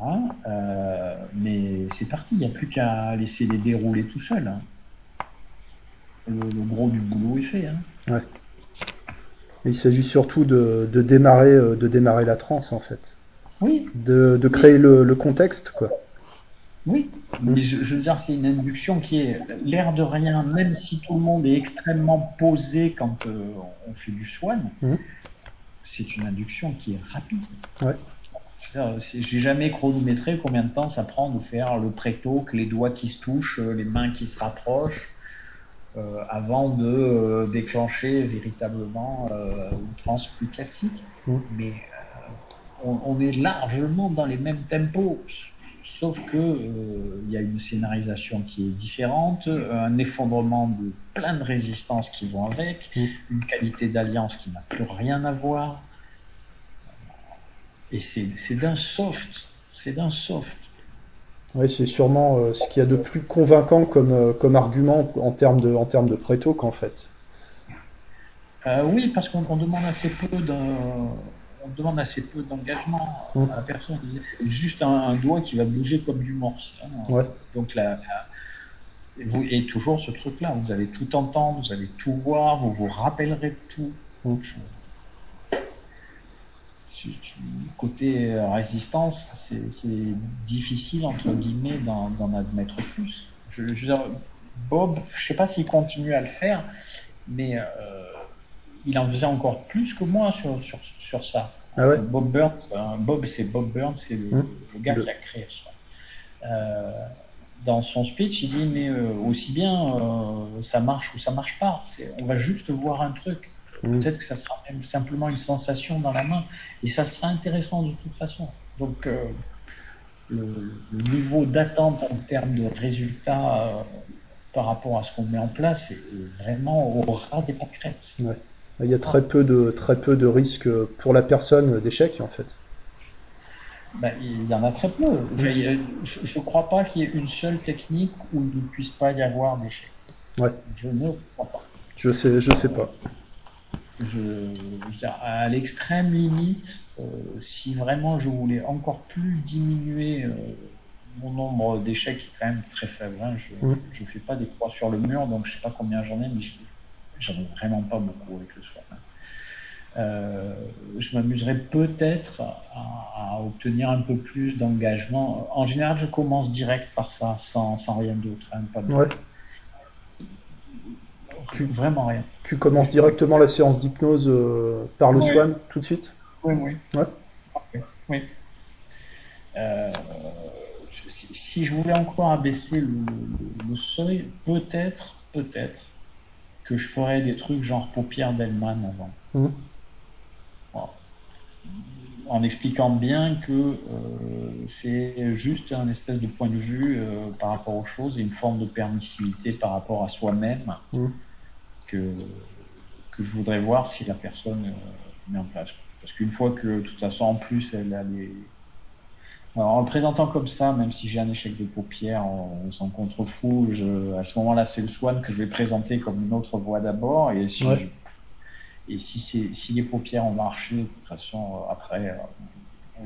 Hein, euh, mais c'est parti, il n'y a plus qu'à laisser les dérouler tout seul. Hein. Le, gros du boulot est fait.
Il s'agit surtout de, démarrer, euh, de démarrer la transe, en fait.
Oui.
De, créer le, contexte, quoi.
Oui, mais je, veux dire, c'est une induction qui est l'air de rien, même si tout le monde est extrêmement posé quand euh, on fait du soin, mmh. c'est une induction qui est rapide.
Ouais.
J'ai jamais chronométré combien de temps ça prend de faire le que les doigts qui se touchent, euh, les mains qui se rapprochent, euh, avant de euh, déclencher véritablement une transe plus classique. Mmh. Mais on, est largement dans les mêmes tempos, sauf que il y a une scénarisation qui est différente, un effondrement de plein de résistances qui vont avec, mmh. une qualité d'alliance qui n'a plus rien à voir. Et c'est d'un soft. C'est d'un soft.
Oui, c'est sûrement euh, ce qu'il y a de plus convaincant comme, euh, comme argument en termes de, en termes de préto qu'en fait.
Euh, oui, parce qu'on demande assez peu on demande assez peu d'engagement à la personne. Juste un, doigt qui va bouger comme du morse.
Ouais.
Donc là, vous, et toujours ce truc-là, vous allez tout entendre, vous allez tout voir, vous vous rappellerez tout côté euh, résistance, c'est difficile, entre guillemets, d'en admettre plus. Je, veux dire, Bob, je sais pas s'il continue à le faire, mais euh, il en faisait encore plus que moi sur, sur, sur ça.
Ah
Bob Burns, euh, Bob, c'est Bob Burns, c'est le, hum. gars qui a créé ça. dans son speech, il dit mais aussi bien ça marche ou ça marche pas. On va juste voir un truc. Mm. Peut-être que ça sera même simplement une sensation dans la main. Et ça sera intéressant de toute façon. Donc, euh, le, niveau d'attente en termes de résultats euh, par rapport à ce qu'on met en place est vraiment au ras des pâquerettes.
Il y a très peu de, très peu de risques pour la personne d'échec, en fait.
Ben, il y en a très peu. je ne crois pas qu'il y ait une seule technique où il ne puisse pas y avoir d'échec.
Ouais.
Je ne crois pas.
Je sais, je sais pas
je, à l'extrême limite, euh, si vraiment je voulais encore plus diminuer euh, mon nombre d'échecs, qui est quand même très faible, hein, je ne fais pas des croix sur le mur, donc je sais pas combien j'en ai, mais j'en ai vraiment pas beaucoup avec le soin. Euh, je m'amuserais peut-être à, obtenir un peu plus d'engagement. En général, je commence direct par ça, sans, sans rien d'autre. Hein, pas de... Vraiment rien.
Tu commences directement la séance d'hypnose euh, par le Swan tout de suite?
Oui, oui.
Ouais.
Oui. Euh, si, je voulais encore abaisser le, seuil, peut-être, peut-être que je ferais des trucs genre paupières d'Elman avant. Mmh. En expliquant bien que euh, c'est juste un espèce de point de vue par rapport aux choses et une forme de permissivité par rapport à soi-même. Mmh que, que je voudrais voir si la personne euh, mis en place. Parce qu'une fois que, de toute façon, en plus, elle a les. Alors, en le présentant comme ça, même si j'ai un échec de paupières, on, s'en contrefou. Je, à ce moment-là, c'est le Swan que je vais présenter comme une autre voie d'abord. Et si, et si, si les paupières ont marché, de toute façon, après,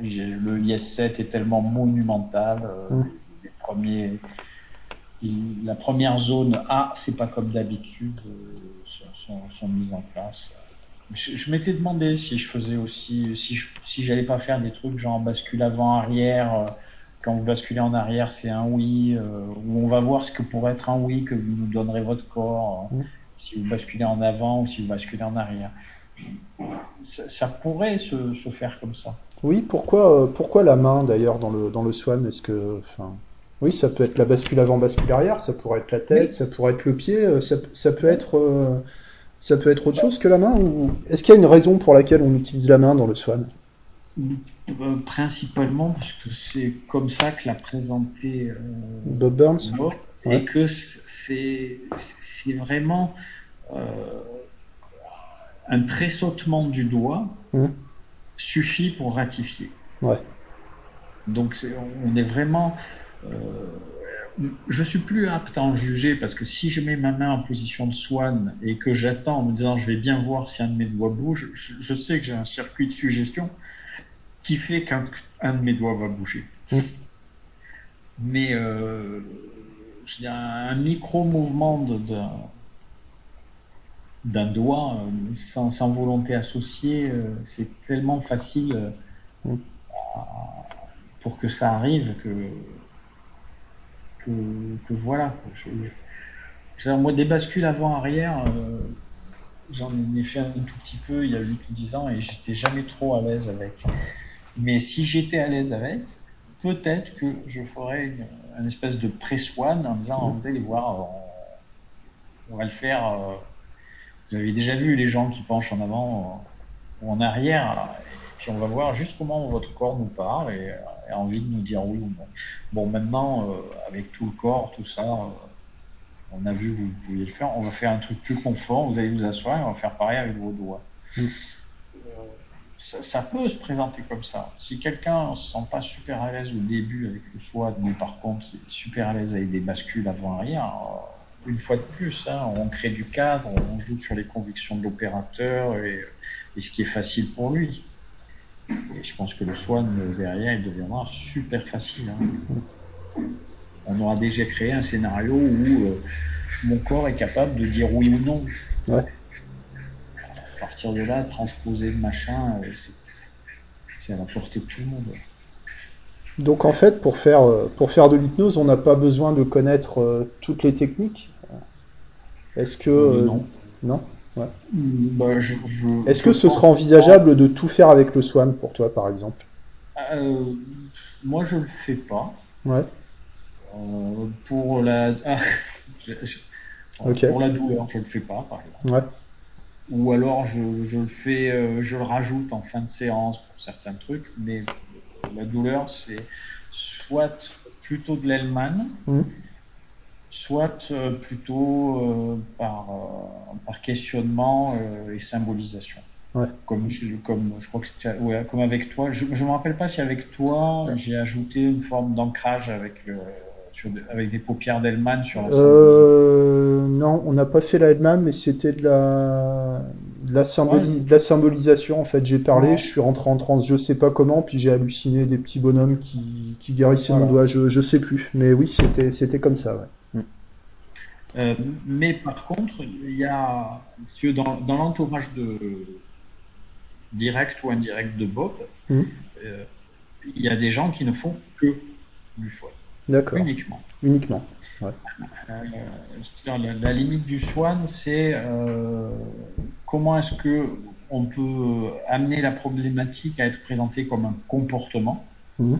le IS-7 est tellement monumental. Mmh. Les premiers, la première zone A, c'est pas comme d'habitude, euh, sont, sont, mises en place. Je, m'étais demandé si je faisais aussi, si, si j'allais pas faire des trucs genre bascule avant-arrière. Euh, quand vous basculez en arrière, c'est un oui, euh, ou on va voir ce que pourrait être un oui que vous nous donnerez votre corps, mmh. si vous basculez en avant ou si vous basculez en arrière. Ça, pourrait se, se, faire comme ça.
Oui, pourquoi, pourquoi la main d'ailleurs dans le, dans le swan? Est-ce que, enfin, oui, ça peut être la bascule avant, bascule arrière, ça pourrait être la tête, ça pourrait être le pied, euh, ça, peut être, euh, ça peut être autre chose que la main ou est-ce qu'il y a une raison pour laquelle on utilise la main dans le swan
euh, Principalement parce que c'est comme ça que l'a présenté
Bob Burns,
et que c'est vraiment un tressautement du doigt mmh. suffit pour ratifier.
Ouais.
Donc on est vraiment euh, je suis plus apte à en juger parce que si je mets ma main en position de swan et que j'attends en me disant je vais bien voir si un de mes doigts bouge, je, sais que j'ai un circuit de suggestion qui fait qu'un de mes doigts va bouger. Mmh. Mais euh, un micro-mouvement d'un doigt euh, sans, volonté associée, euh, c'est tellement facile mmh. pour que ça arrive que que, voilà. moi, des bascules avant-arrière, euh, j'en ai fait un tout petit peu il y a 8 ou 10 ans et j'étais jamais trop à l'aise avec. Mais si j'étais à l'aise avec, peut-être que je ferais une, espèce de press-one en disant, vous allez voir, on, va le faire. Euh, vous avez déjà vu les gens qui penchent en avant ou en arrière, puis on va voir juste comment votre corps nous parle et, et envie de nous dire oui ou non. Bon, maintenant, euh, avec tout le corps, tout ça, euh, on a vu que vous pouviez le faire. On va faire un truc plus confort. Vous allez vous asseoir et on va faire pareil avec vos doigts. Mm. Euh, ça, peut se présenter comme ça. Si quelqu'un ne se sent pas super à l'aise au début avec le SWAT, mais par contre est super à l'aise avec des bascules avant-arrière, une fois de plus, hein, on crée du cadre, on joue sur les convictions de l'opérateur et, et, ce qui est facile pour lui. Et je pense que le Swan, derrière, il deviendra super facile. Hein. On aura déjà créé un scénario où euh, mon corps est capable de dire oui ou non. À partir de là, transposer le machin, euh, c'est à la portée de tout le monde.
Donc en fait, pour faire, euh, pour faire de l'hypnose, on n'a pas besoin de connaître toutes les techniques? Est-ce que...
non.
Non?
Bah,
Est-ce que ce sera envisageable de tout faire avec le Swan pour toi, par exemple?
Euh, Moi, je le fais pas.
Ouais.
Euh, pour la pour la douleur, je le fais pas, par exemple.
Ouais.
Ou alors je, je, le fais, euh, je le rajoute en fin de séance pour certains trucs, mais la douleur, c'est soit plutôt de l'Hellman, mmh soit euh, plutôt euh, par, euh, par questionnement et symbolisation. Comme, je, comme je crois que ouais, comme avec toi, je ne me rappelle pas si avec toi j'ai ajouté une forme d'ancrage avec, avec des paupières d'Hellman sur la
Non, on n'a pas fait la Hellman, mais c'était de la, de la, de la symbolisation. En fait, j'ai parlé, je suis rentré en transe, je sais pas comment, puis j'ai halluciné des petits bonhommes qui, qui guérissaient mon doigt, je, je sais plus. Mais oui, c'était comme ça. Ouais.
Euh, mais par contre, il y a, dans, dans l'entourage de direct ou indirect de Bob, mmh. euh, il y a des gens qui ne font que du swan.
D'accord.
Uniquement.
Uniquement. Ouais.
Euh, la, limite du swan, c'est comment est-ce que on peut amener la problématique à être présentée comme un comportement. Mmh.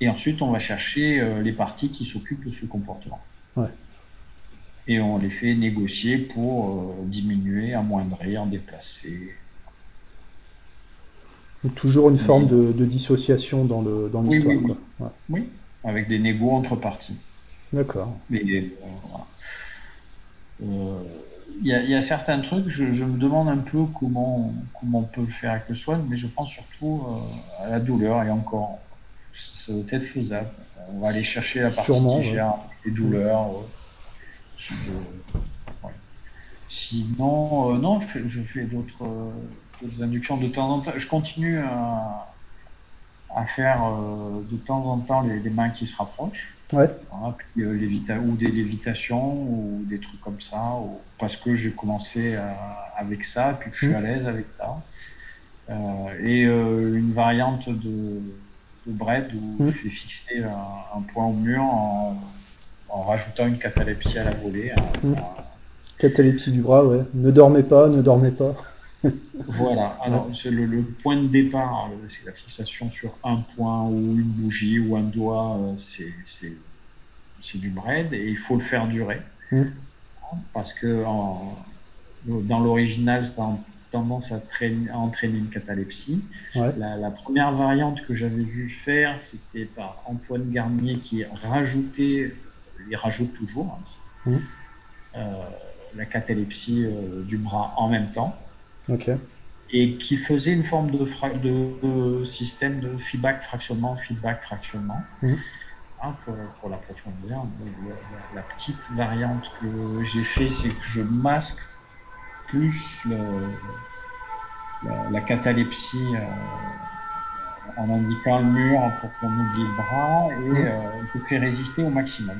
Et ensuite, on va chercher les parties qui s'occupent de ce comportement.
Ouais
et on les fait négocier pour euh, diminuer, amoindrir, déplacer.
Toujours une forme de, dissociation dans l'histoire.
Oui, oui, oui. avec des négos entre parties.
D'accord.
Mais euh, euh, il y, a, certains trucs, je, me demande un peu comment, comment on peut le faire avec le soin, mais je pense surtout à la douleur et encore, ça doit être faisable. On va aller chercher la partie qui gère les douleurs. Sinon, euh, non, je fais, d'autres inductions de temps en temps. Je continue à, à faire euh, de temps en temps les, mains qui se rapprochent.
Ouais.
Euh, ou des lévitations ou des trucs comme ça, parce que j'ai commencé avec ça, puis que je suis mmh. à l'aise avec ça. et une variante de, de bread où mmh. je fais fixer un, point au mur en, rajoutant une catalepsie à la volée.
Mmh. Catalepsie du bras, ouais. Ne dormez pas, ne dormez pas.
voilà. Alors, le, point de départ, euh, c'est la fixation sur un point ou une bougie ou un doigt, euh, c'est du bread et il faut le faire durer. Mmh. Parce que dans l'original, ça a tendance à, entraîner une catalepsie. La, première variante que j'avais vu faire, c'était par Antoine Garnier qui rajoutait, il rajoute toujours, hein, mmh. euh, la catalepsie euh, du bras en même temps. Et qui faisait une forme de, de, système de feedback fractionnement, feedback fractionnement. Mmh. Hein, pour, pour l'approfondir. La, la, petite variante que j'ai fait, c'est que je masque plus la, catalepsie euh, en indiquant le mur pour qu'on oublie le bras et mmh. euh, je fais résister au maximum.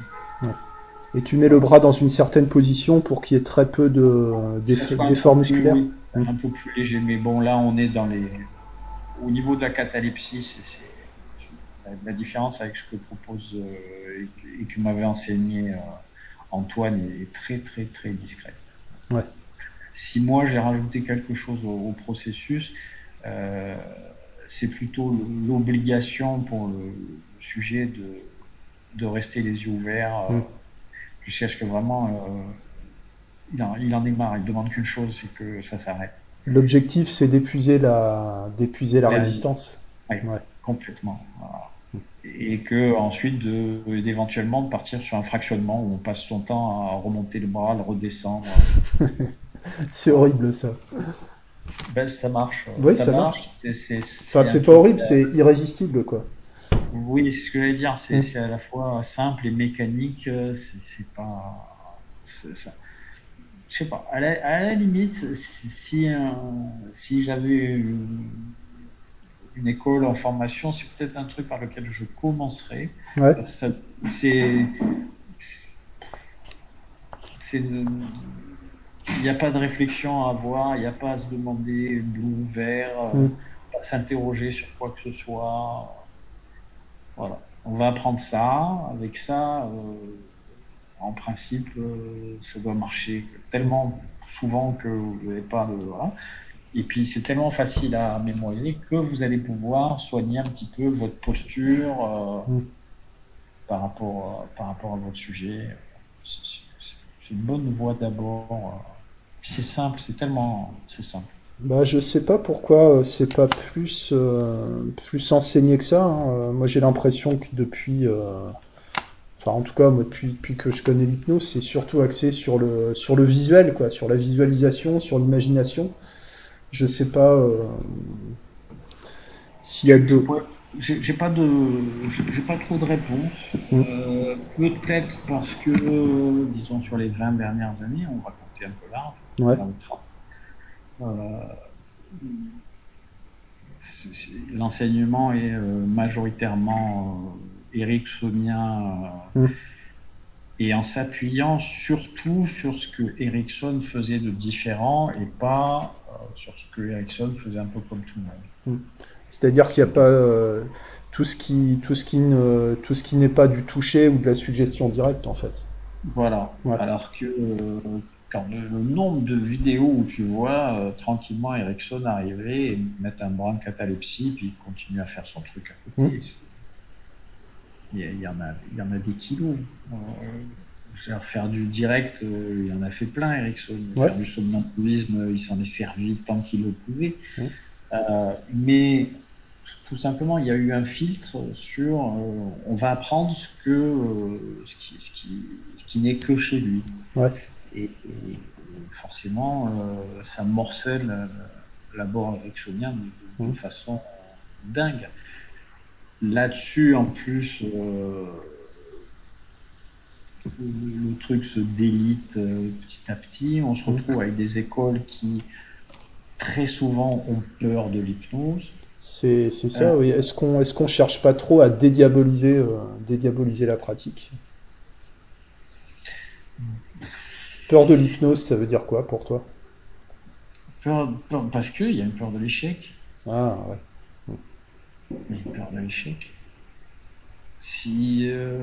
Et tu mets le bras dans une certaine position pour qu'il y ait très peu d'efforts musculaires
mmh. Un peu plus léger. Mais bon, là, on est dans les. Au niveau de la catalepsie, c'est la différence avec ce que propose euh, et que m'avait enseigné euh, Antoine est très, très, très discrète.
Ouais.
Si moi j'ai rajouté quelque chose au, processus, euh, c'est plutôt l'obligation pour le, sujet de, de rester les yeux ouverts. Mmh jusqu'à ce que vraiment euh, il, en, est marre. Il demande qu'une chose, c'est que ça s'arrête.
L'objectif, c'est d'épuiser la, d'épuiser la, résistance.
Oui, complètement. Et que ensuite, d'éventuellement de, partir sur un fractionnement où on passe son temps à remonter le bras, le redescendre.
c'est horrible ça.
Ben, ça marche.
Oui, ça, marche. C'est, enfin, c'est pas horrible, c'est irrésistible quoi.
Oui, c'est ce que j'allais dire. C'est mm. à la fois simple et mécanique. Euh, c'est pas. Ça. Je sais pas. À la, limite, si, si, j'avais une, école en formation, c'est peut-être un truc par lequel je commencerais.
Ouais.
C'est. Il n'y a pas de réflexion à avoir, il n'y a pas à se demander bleu, vert, mm. pas s'interroger sur quoi que ce soit voilà. On va apprendre ça. Avec ça, euh, en principe, euh, ça doit marcher tellement souvent que vous n'avez pas de. Voilà. Et puis, c'est tellement facile à mémoriser que vous allez pouvoir soigner un petit peu votre posture euh, mm. par, rapport, par rapport à votre sujet. C'est une bonne voie d'abord. C'est simple, c'est tellement. C'est simple.
Bah, je sais pas pourquoi euh, c'est pas plus, euh, plus enseigné que ça. Hein. Euh, moi, j'ai l'impression que depuis, enfin, en tout cas, moi, depuis, depuis que je connais l'hypnose, c'est surtout axé sur le, sur le visuel, quoi, sur la visualisation, sur l'imagination. Je sais pas s'il y a deux.
J'ai pas de, j'ai pas trop de réponses. Mm. Peut-être parce que, disons, sur les 20 dernières années, on va compter un peu large.
Ouais.
L'enseignement est euh, majoritairement euh, ericksonien mmh. et en s'appuyant surtout sur ce que Ericsson faisait de différent et pas sur ce que Ericsson faisait un peu comme tout le monde.
Mmh. C'est-à-dire qu'il n'y a pas tout ce qui tout ce qui ne tout ce qui n'est pas du toucher ou de la suggestion directe en fait.
Voilà. Alors que le, nombre de vidéos où tu vois euh, tranquillement Ericsson arriver et mettre un brin de catalepsie puis continuer à faire son truc à côté. Il, y en a, il y en a des kilos. Euh, faire du direct, euh, il en a fait plein, Ericsson. Faire du somnambulisme, il s'en est servi tant qu'il le pouvait. Mais tout simplement, il y a eu un filtre sur on va apprendre ce, que, ce qui, ce qui, ce qui n'est que chez lui.
Ouais.
Et, forcément, euh, ça morcelle l'abord érectionnien de, de,
Mmh.
façon dingue. Là-dessus, en plus, le, truc se délite petit à petit. On se retrouve avec des écoles qui très souvent ont peur de l'hypnose.
C'est ça, oui. Est-ce qu'on est qu'on cherche pas trop à dédiaboliser, euh, dédiaboliser la pratique? Peur de l'hypnose, ça veut dire quoi pour toi?
Peur, Parce qu'il y a une peur de l'échec.
Ah, ouais.
Il y a une peur de l'échec. Si, euh,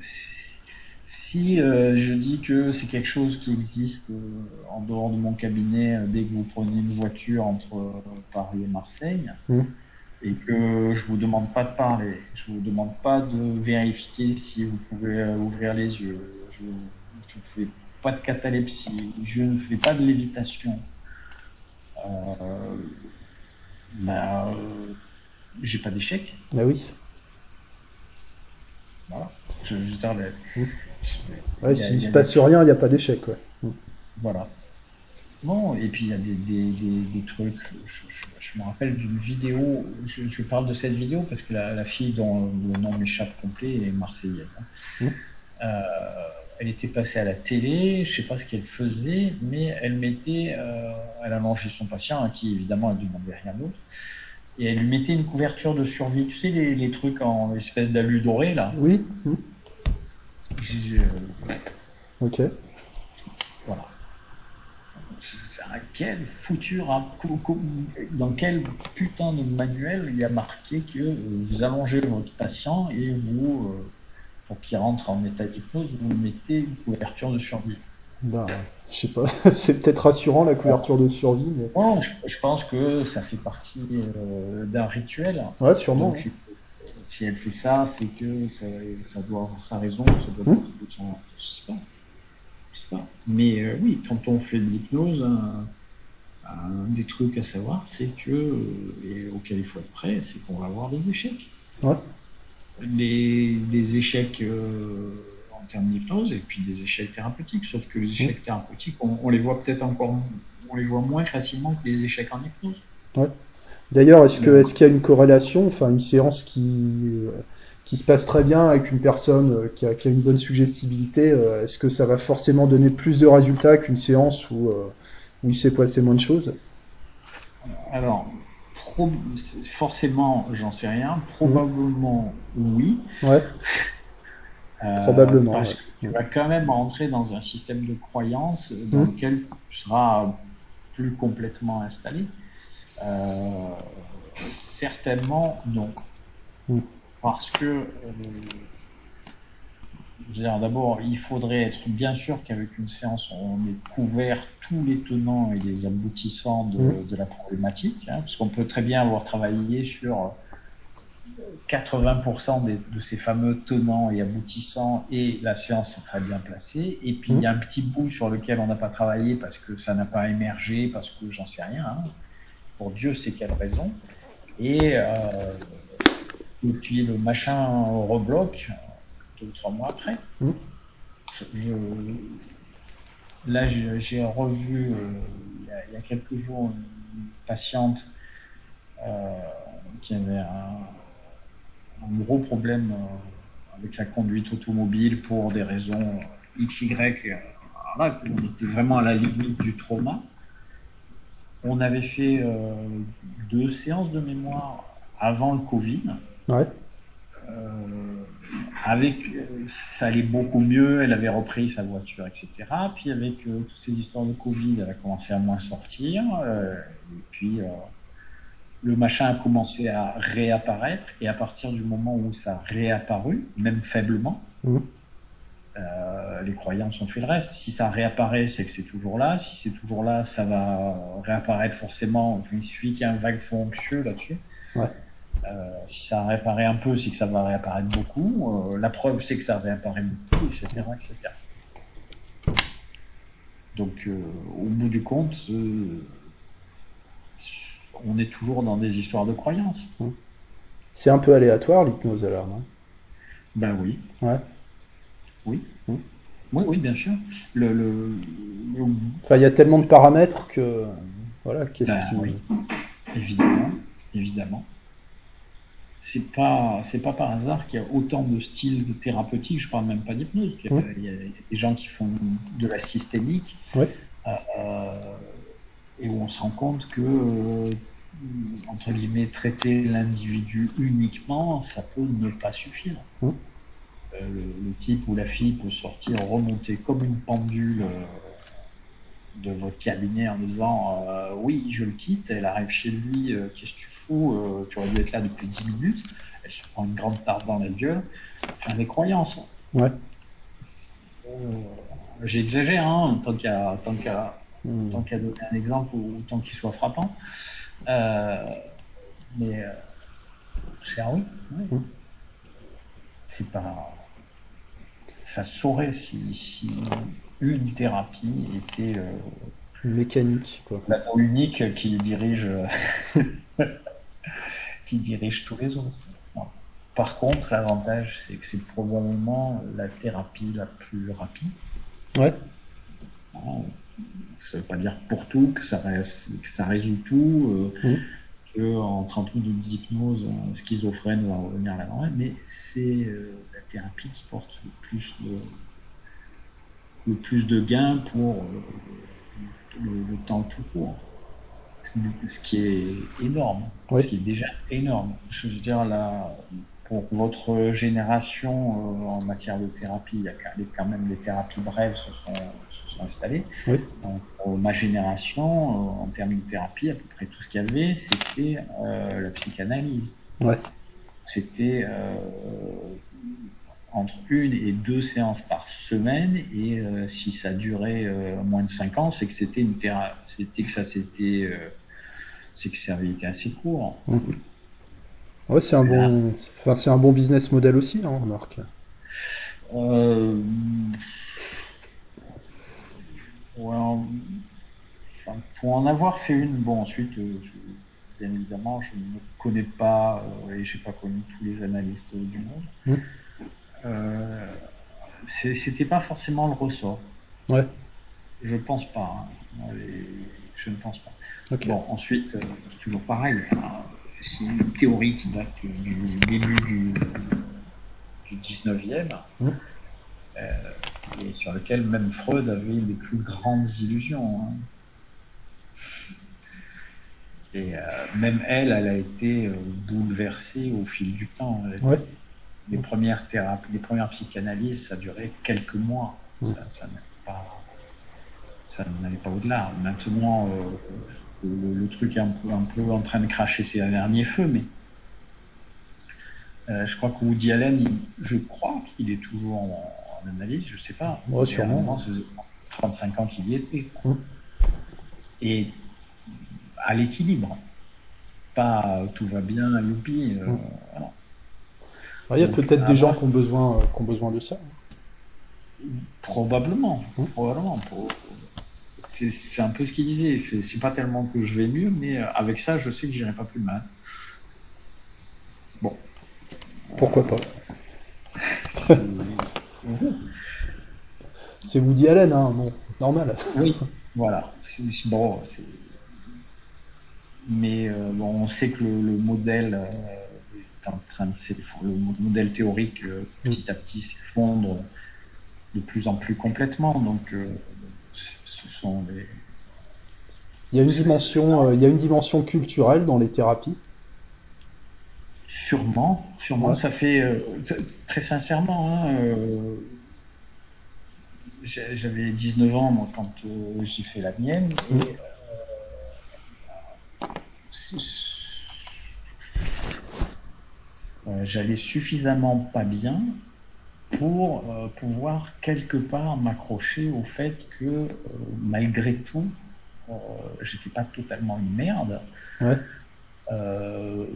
si, si euh, je dis que c'est quelque chose qui existe euh, en dehors de mon cabinet dès que vous prenez une voiture entre Paris et Marseille,
mmh.
et que je vous demande pas de parler, je vous demande pas de vérifier si vous pouvez ouvrir les yeux, je ne fais pas de catalepsie, je ne fais pas de lévitation, euh, bah, euh, j'ai pas d'échec.
Bah oui.
Voilà. Je, je.
Mmh. Ouais, s'il se passe rien, il n'y a pas d'échec. Ouais. Mmh.
Voilà. Bon, et puis il y a des, des, des, des trucs. Je, je, je, me rappelle d'une vidéo. Je, je, parle de cette vidéo parce que la, la fille dont le nom m'échappe complet est marseillaise. Hein.
Mmh.
Euh, elle était passée à la télé, je sais pas ce qu'elle faisait, mais elle mettait, euh, elle allongeait son patient, hein, qui évidemment a demandé rien d'autre, et elle lui mettait une couverture de survie, tu sais les, les trucs en espèce d'alu doré là?
Oui. Mmh.
Je,
ok.
Voilà. Quel foutu dans quel putain de manuel il y a marqué que vous allongez votre patient et vous, euh, pour qu'il rentre en état d'hypnose, vous mettez une couverture de survie.
Bah, je sais pas, c'est peut-être rassurant la couverture de survie. Mais...
Non, je, je, pense que ça fait partie euh, d'un rituel.
Ouais, sûrement.
Donc, si elle fait ça, c'est que ça, ça, doit avoir sa raison, ça doit
Mmh.
être son, je sais pas. Je sais pas. Mais euh, oui, quand on fait de l'hypnose, un, un, des trucs à savoir, c'est que, et auquel il faut être prêt, c'est qu'on va avoir des échecs.
Ouais.
Les, des échecs euh, en termes d'hypnose et puis des échecs thérapeutiques. Sauf que les échecs mmh. thérapeutiques, on, on, les voit peut-être encore, on les voit moins facilement que les échecs en hypnose.
Ouais. D'ailleurs, est-ce que est-ce qu'il y a une corrélation, enfin une séance qui qui se passe très bien avec une personne qui a, qui a une bonne suggestibilité, euh, est-ce que ça va forcément donner plus de résultats qu'une séance où, euh, où il s'est passé moins de choses?
Alors, forcément, j'en sais rien. Probablement, mmh. oui.
Ouais.
Euh,
Probablement.
Parce
ouais.
que tu vas quand même rentrer dans un système de croyance dans mmh. lequel tu seras plus complètement installé. Euh, certainement, non.
Mmh.
Parce que, euh, d'abord, il faudrait être bien sûr qu'avec une séance, on ait couvert tous les tenants et les aboutissants de,
mmh.
de la problématique. Hein, parce qu'on peut très bien avoir travaillé sur 80% des, de ces fameux tenants et aboutissants et la séance est très bien placée. Et puis, il y a un petit bout sur lequel on n'a pas travaillé parce que ça n'a pas émergé, parce que j'en sais rien. Hein, pour Dieu sait quelle raison. Et, euh, et puis le machin rebloque deux ou trois mois après.
Mmh.
Je, là, j'ai revu euh, il, y a, il, y a, quelques jours une patiente euh, qui avait un, un gros problème euh, avec la conduite automobile pour des raisons XY. Voilà, on était vraiment à la limite du trauma. On avait fait deux séances de mémoire avant le Covid.
Ouais.
Euh, avec, ça allait beaucoup mieux, elle avait repris sa voiture, etc. Puis avec euh, toutes ces histoires de Covid, elle a commencé à moins sortir. Euh, et puis le machin a commencé à réapparaître. Et à partir du moment où ça a réapparu, même faiblement,
mmh.
Euh, les croyances ont fait le reste. Si ça réapparaît, c'est que c'est toujours là. Si c'est toujours là, ça va réapparaître forcément. Il suffit qu'il y ait un vague fond anxieux là-dessus.
Ouais.
Euh, si ça réapparaît un peu, c'est que ça va réapparaître beaucoup. Euh, la preuve, c'est que ça réapparaît beaucoup, etc. etc. Donc, euh, au bout du compte, on est toujours dans des histoires de croyances.
C'est un peu aléatoire l'hypnose alors, non?
Ben oui.
Ouais.
Oui.
Mmh.
Oui, oui, bien sûr. Le, le,
Enfin, il y a tellement de paramètres que. Voilà, qu'est-ce
ben
qui.
oui, évidemment, évidemment. C'est pas, c'est pas par hasard qu'il y a autant de styles thérapeutiques. Je parle même pas d'hypnose. Il, y a-
Oui,
il y a des gens qui font de la systémique
oui,
euh, et où on se rend compte que, euh, entre guillemets, traiter l'individu uniquement, ça peut ne pas suffire.
oui,
Euh, le, le type ou la fille peut sortir, remonter comme une pendule de votre cabinet en disant oui, je le quitte. Elle arrive chez lui, qu'est-ce que tu Euh, Tu aurais dû être là depuis 10 minutes. Elle se prend une grande tarte dans la gueule. Enfin, les croyances.
ouais.
Euh, J'exagère, hein, tant qu'à
Hmm.
tant qu'à donner un exemple ou tant qu'il soit frappant. Euh, mais euh, c'est ah oui, oui.
Hmm.
c'est pas. Ça saurait si, si une thérapie était euh,
Mécanique, quoi.
l'anneau unique qui dirige qui dirige tous les autres. Par contre, l'avantage, c'est que c'est probablement la thérapie la plus rapide.
Ouais,
Hein. Ça ne veut pas dire pour tout, que ça, reste- que ça résout tout, euh,
hmm.
que en 30 minutes d'hypnose, un schizophrène va revenir à la normale, mais c'est euh, la thérapie qui porte le plus de, le plus de gains pour euh, le, le temps tout court. Ce qui est énorme,
Oui,
ce qui est déjà énorme. Je veux dire, là, pour votre génération euh, en matière de thérapie, il y a quand même les thérapies brèves se sont, se sont installées.
oui,
Donc, euh, ma génération, euh, en termes de thérapie, à peu près tout ce qu'il y avait, c'était euh, la psychanalyse.
ouais.
C'était entre une et deux séances par semaine, et si ça durait moins de cinq ans, c'est que c'était une thérapie, c'était que ça s'était, c'est que ça avait été assez court.
Ouais, c'est un bon. Enfin, c'est un bon business model aussi, hein, remarque.
euh, ouais, en- enfin, pour en avoir fait une, bon, ensuite, euh, je- bien évidemment, je ne connais pas euh, et j'ai pas connu tous les analystes du monde.
Hmm.
Euh, c'est- c'était pas forcément le ressort.
Ouais,
Je pense pas. hein. Les- Je ne pense pas. Bon, ensuite, euh, toujours pareil. hein, C'est une théorie qui date du début du, du 19e
Hmm.
et sur lequel même Freud avait les plus grandes illusions. hein. Et euh, même elle, elle a été euh, bouleversée au fil du temps.
Ouais,
Les premières thérapies, les premières psychanalyses, ça durait quelques mois.
Hmm.
Ça, ça n'allait pas, au-delà. Maintenant, euh, le, le truc est un peu, un peu en train de cracher ses derniers feux, mais euh, je crois que Woody Allen, il- je crois qu'il est toujours en, en analyse, je sais pas.
ouais, sûrement.
moment, ça faisait 35 ans qu'il y était. Et à l'équilibre. Pas euh, tout va bien, youpi. euh, voilà.
Ouais, Il y a peut-être des gens qui ont besoin, qui ont besoin de ça.
probablement,
Hmm.
probablement. pour- C'est un peu ce qu'il disait. C'est- pas tellement que je vais mieux, mais euh, avec ça, je sais que j'irai pas plus mal. Bon,
Pourquoi pas?
C'est-
Woody Allen, hein, bon, normal.
oui, voilà. C'est bon, mais euh, bon, on sait que le, le modèle euh, est en train de s'effondrer. Le modèle théorique euh, petit à petit s'effondre de plus en plus complètement. Donc, sont
Il y a une dimension, euh, il y a une dimension culturelle dans les thérapies?
Sûrement, sûrement,
Ouais.
ça fait euh, très sincèrement. hein, euh, J'avais 19 ans moi quand j'ai fait la mienne et
Mm.
j'allais suffisamment pas bien pour euh, pouvoir quelque part m'accrocher au fait que euh, malgré tout, euh, j'étais pas totalement une merde.
Ouais.
euh,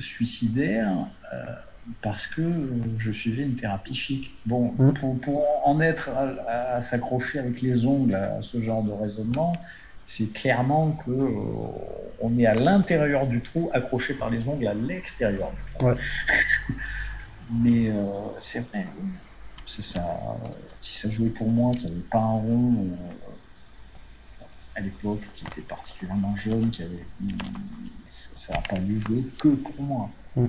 suicidaire parce que je suivais une thérapie chic. Bon,
Mm.
pour, pour en être à, à s'accrocher avec les ongles à ce genre de raisonnement, c'est clairement que euh, on est à l'intérieur du trou, accroché par les ongles à l'extérieur du trou.
Ouais.
Mais euh, c'est vrai, oui. ça, si ça jouait pour moi, qui n'avait pas un rond euh, à l'époque, qui était particulièrement jeune, qui avait, ça n'a pas dû jouer que pour moi. Mm.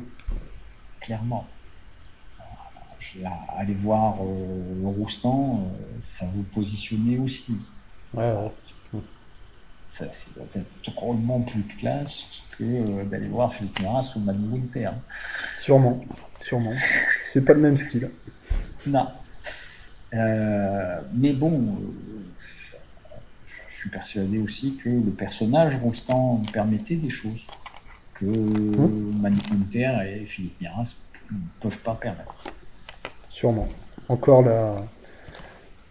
Clairement. Aller voir euh, le Roustan, euh, ça vous positionnait aussi.
Ouais, ouais.
Ça, c'est peut-être drôlement plus classe que d'aller voir Philippe ou Manu Winter.
Sûrement, sûrement. C'est pas le même style.
Non. Euh, mais bon, je suis persuadé aussi que le personnage Rostand permettait des choses que mmh. et Philippe Miras ne peuvent pas permettre.
Sûrement. Encore la.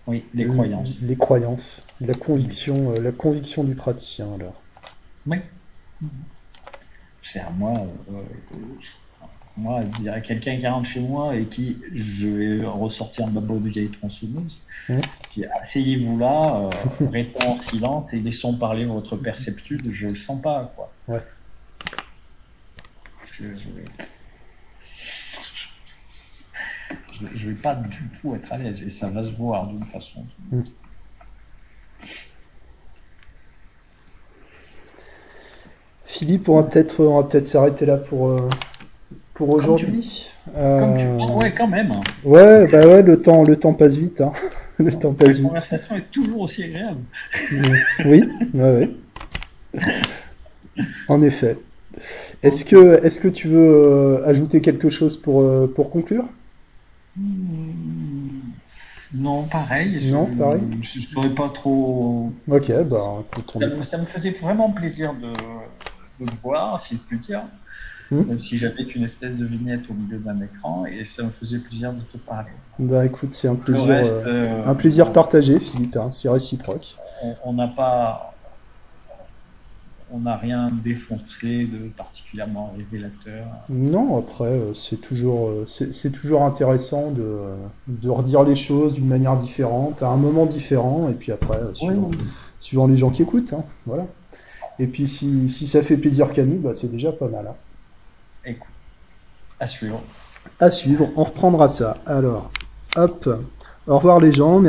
Oui, les croyances.
Les croyances, la conviction, euh, la conviction du praticien alors.
Oui. C'est à moi. Euh, moi, je dirais quelqu'un qui rentre chez moi et qui, je vais ressortir ma babo de vieille tronçonneuse, qui asseyez-vous là, euh, restons en silence et laissons parler votre perceptude, je le sens pas, quoi.
Ouais.
Je, je, vais pas du tout être à l'aise et ça va se voir d'une façon. Mm.
Philippe, on va peut-être peut s'arrêter là pour, euh, pour aujourd'hui.
Euh... Ouais, quand même.
Ouais, bah ouais, le temps, le temps passe vite. Hein. le temps passe vite. La
conversation est toujours aussi agréable.
oui, ouais, ouais. En effet. Est-ce que, est que tu veux euh, ajouter quelque chose pour, euh, pour conclure?
Hmm, Non, pareil.
Non, pareil?
Je ne saurais pas trop.
Ok, bah
ça, me faisait vraiment plaisir de, de voir, si je puis dire. Hmm même si j'avais qu'une espèce de vignette au milieu d'un écran, et ça me faisait plaisir de te parler.
Bah écoute, c'est un plaisir, euh, euh, un plaisir partagé, Philippe, hein, c'est réciproque.
On n'a pas, on n'a rien défoncé de particulièrement révélateur.
Non, après, euh, c'est toujours, c'est toujours intéressant de, de, redire les choses d'une manière différente, à un moment différent, et puis après, suivant, les gens qui écoutent, hein, voilà. Et puis si, si, ça fait plaisir qu'à nous, bah, c'est déjà pas mal. Hein.
Écoute, à suivre.
À suivre, on reprendra ça. Alors, hop, au revoir les gens.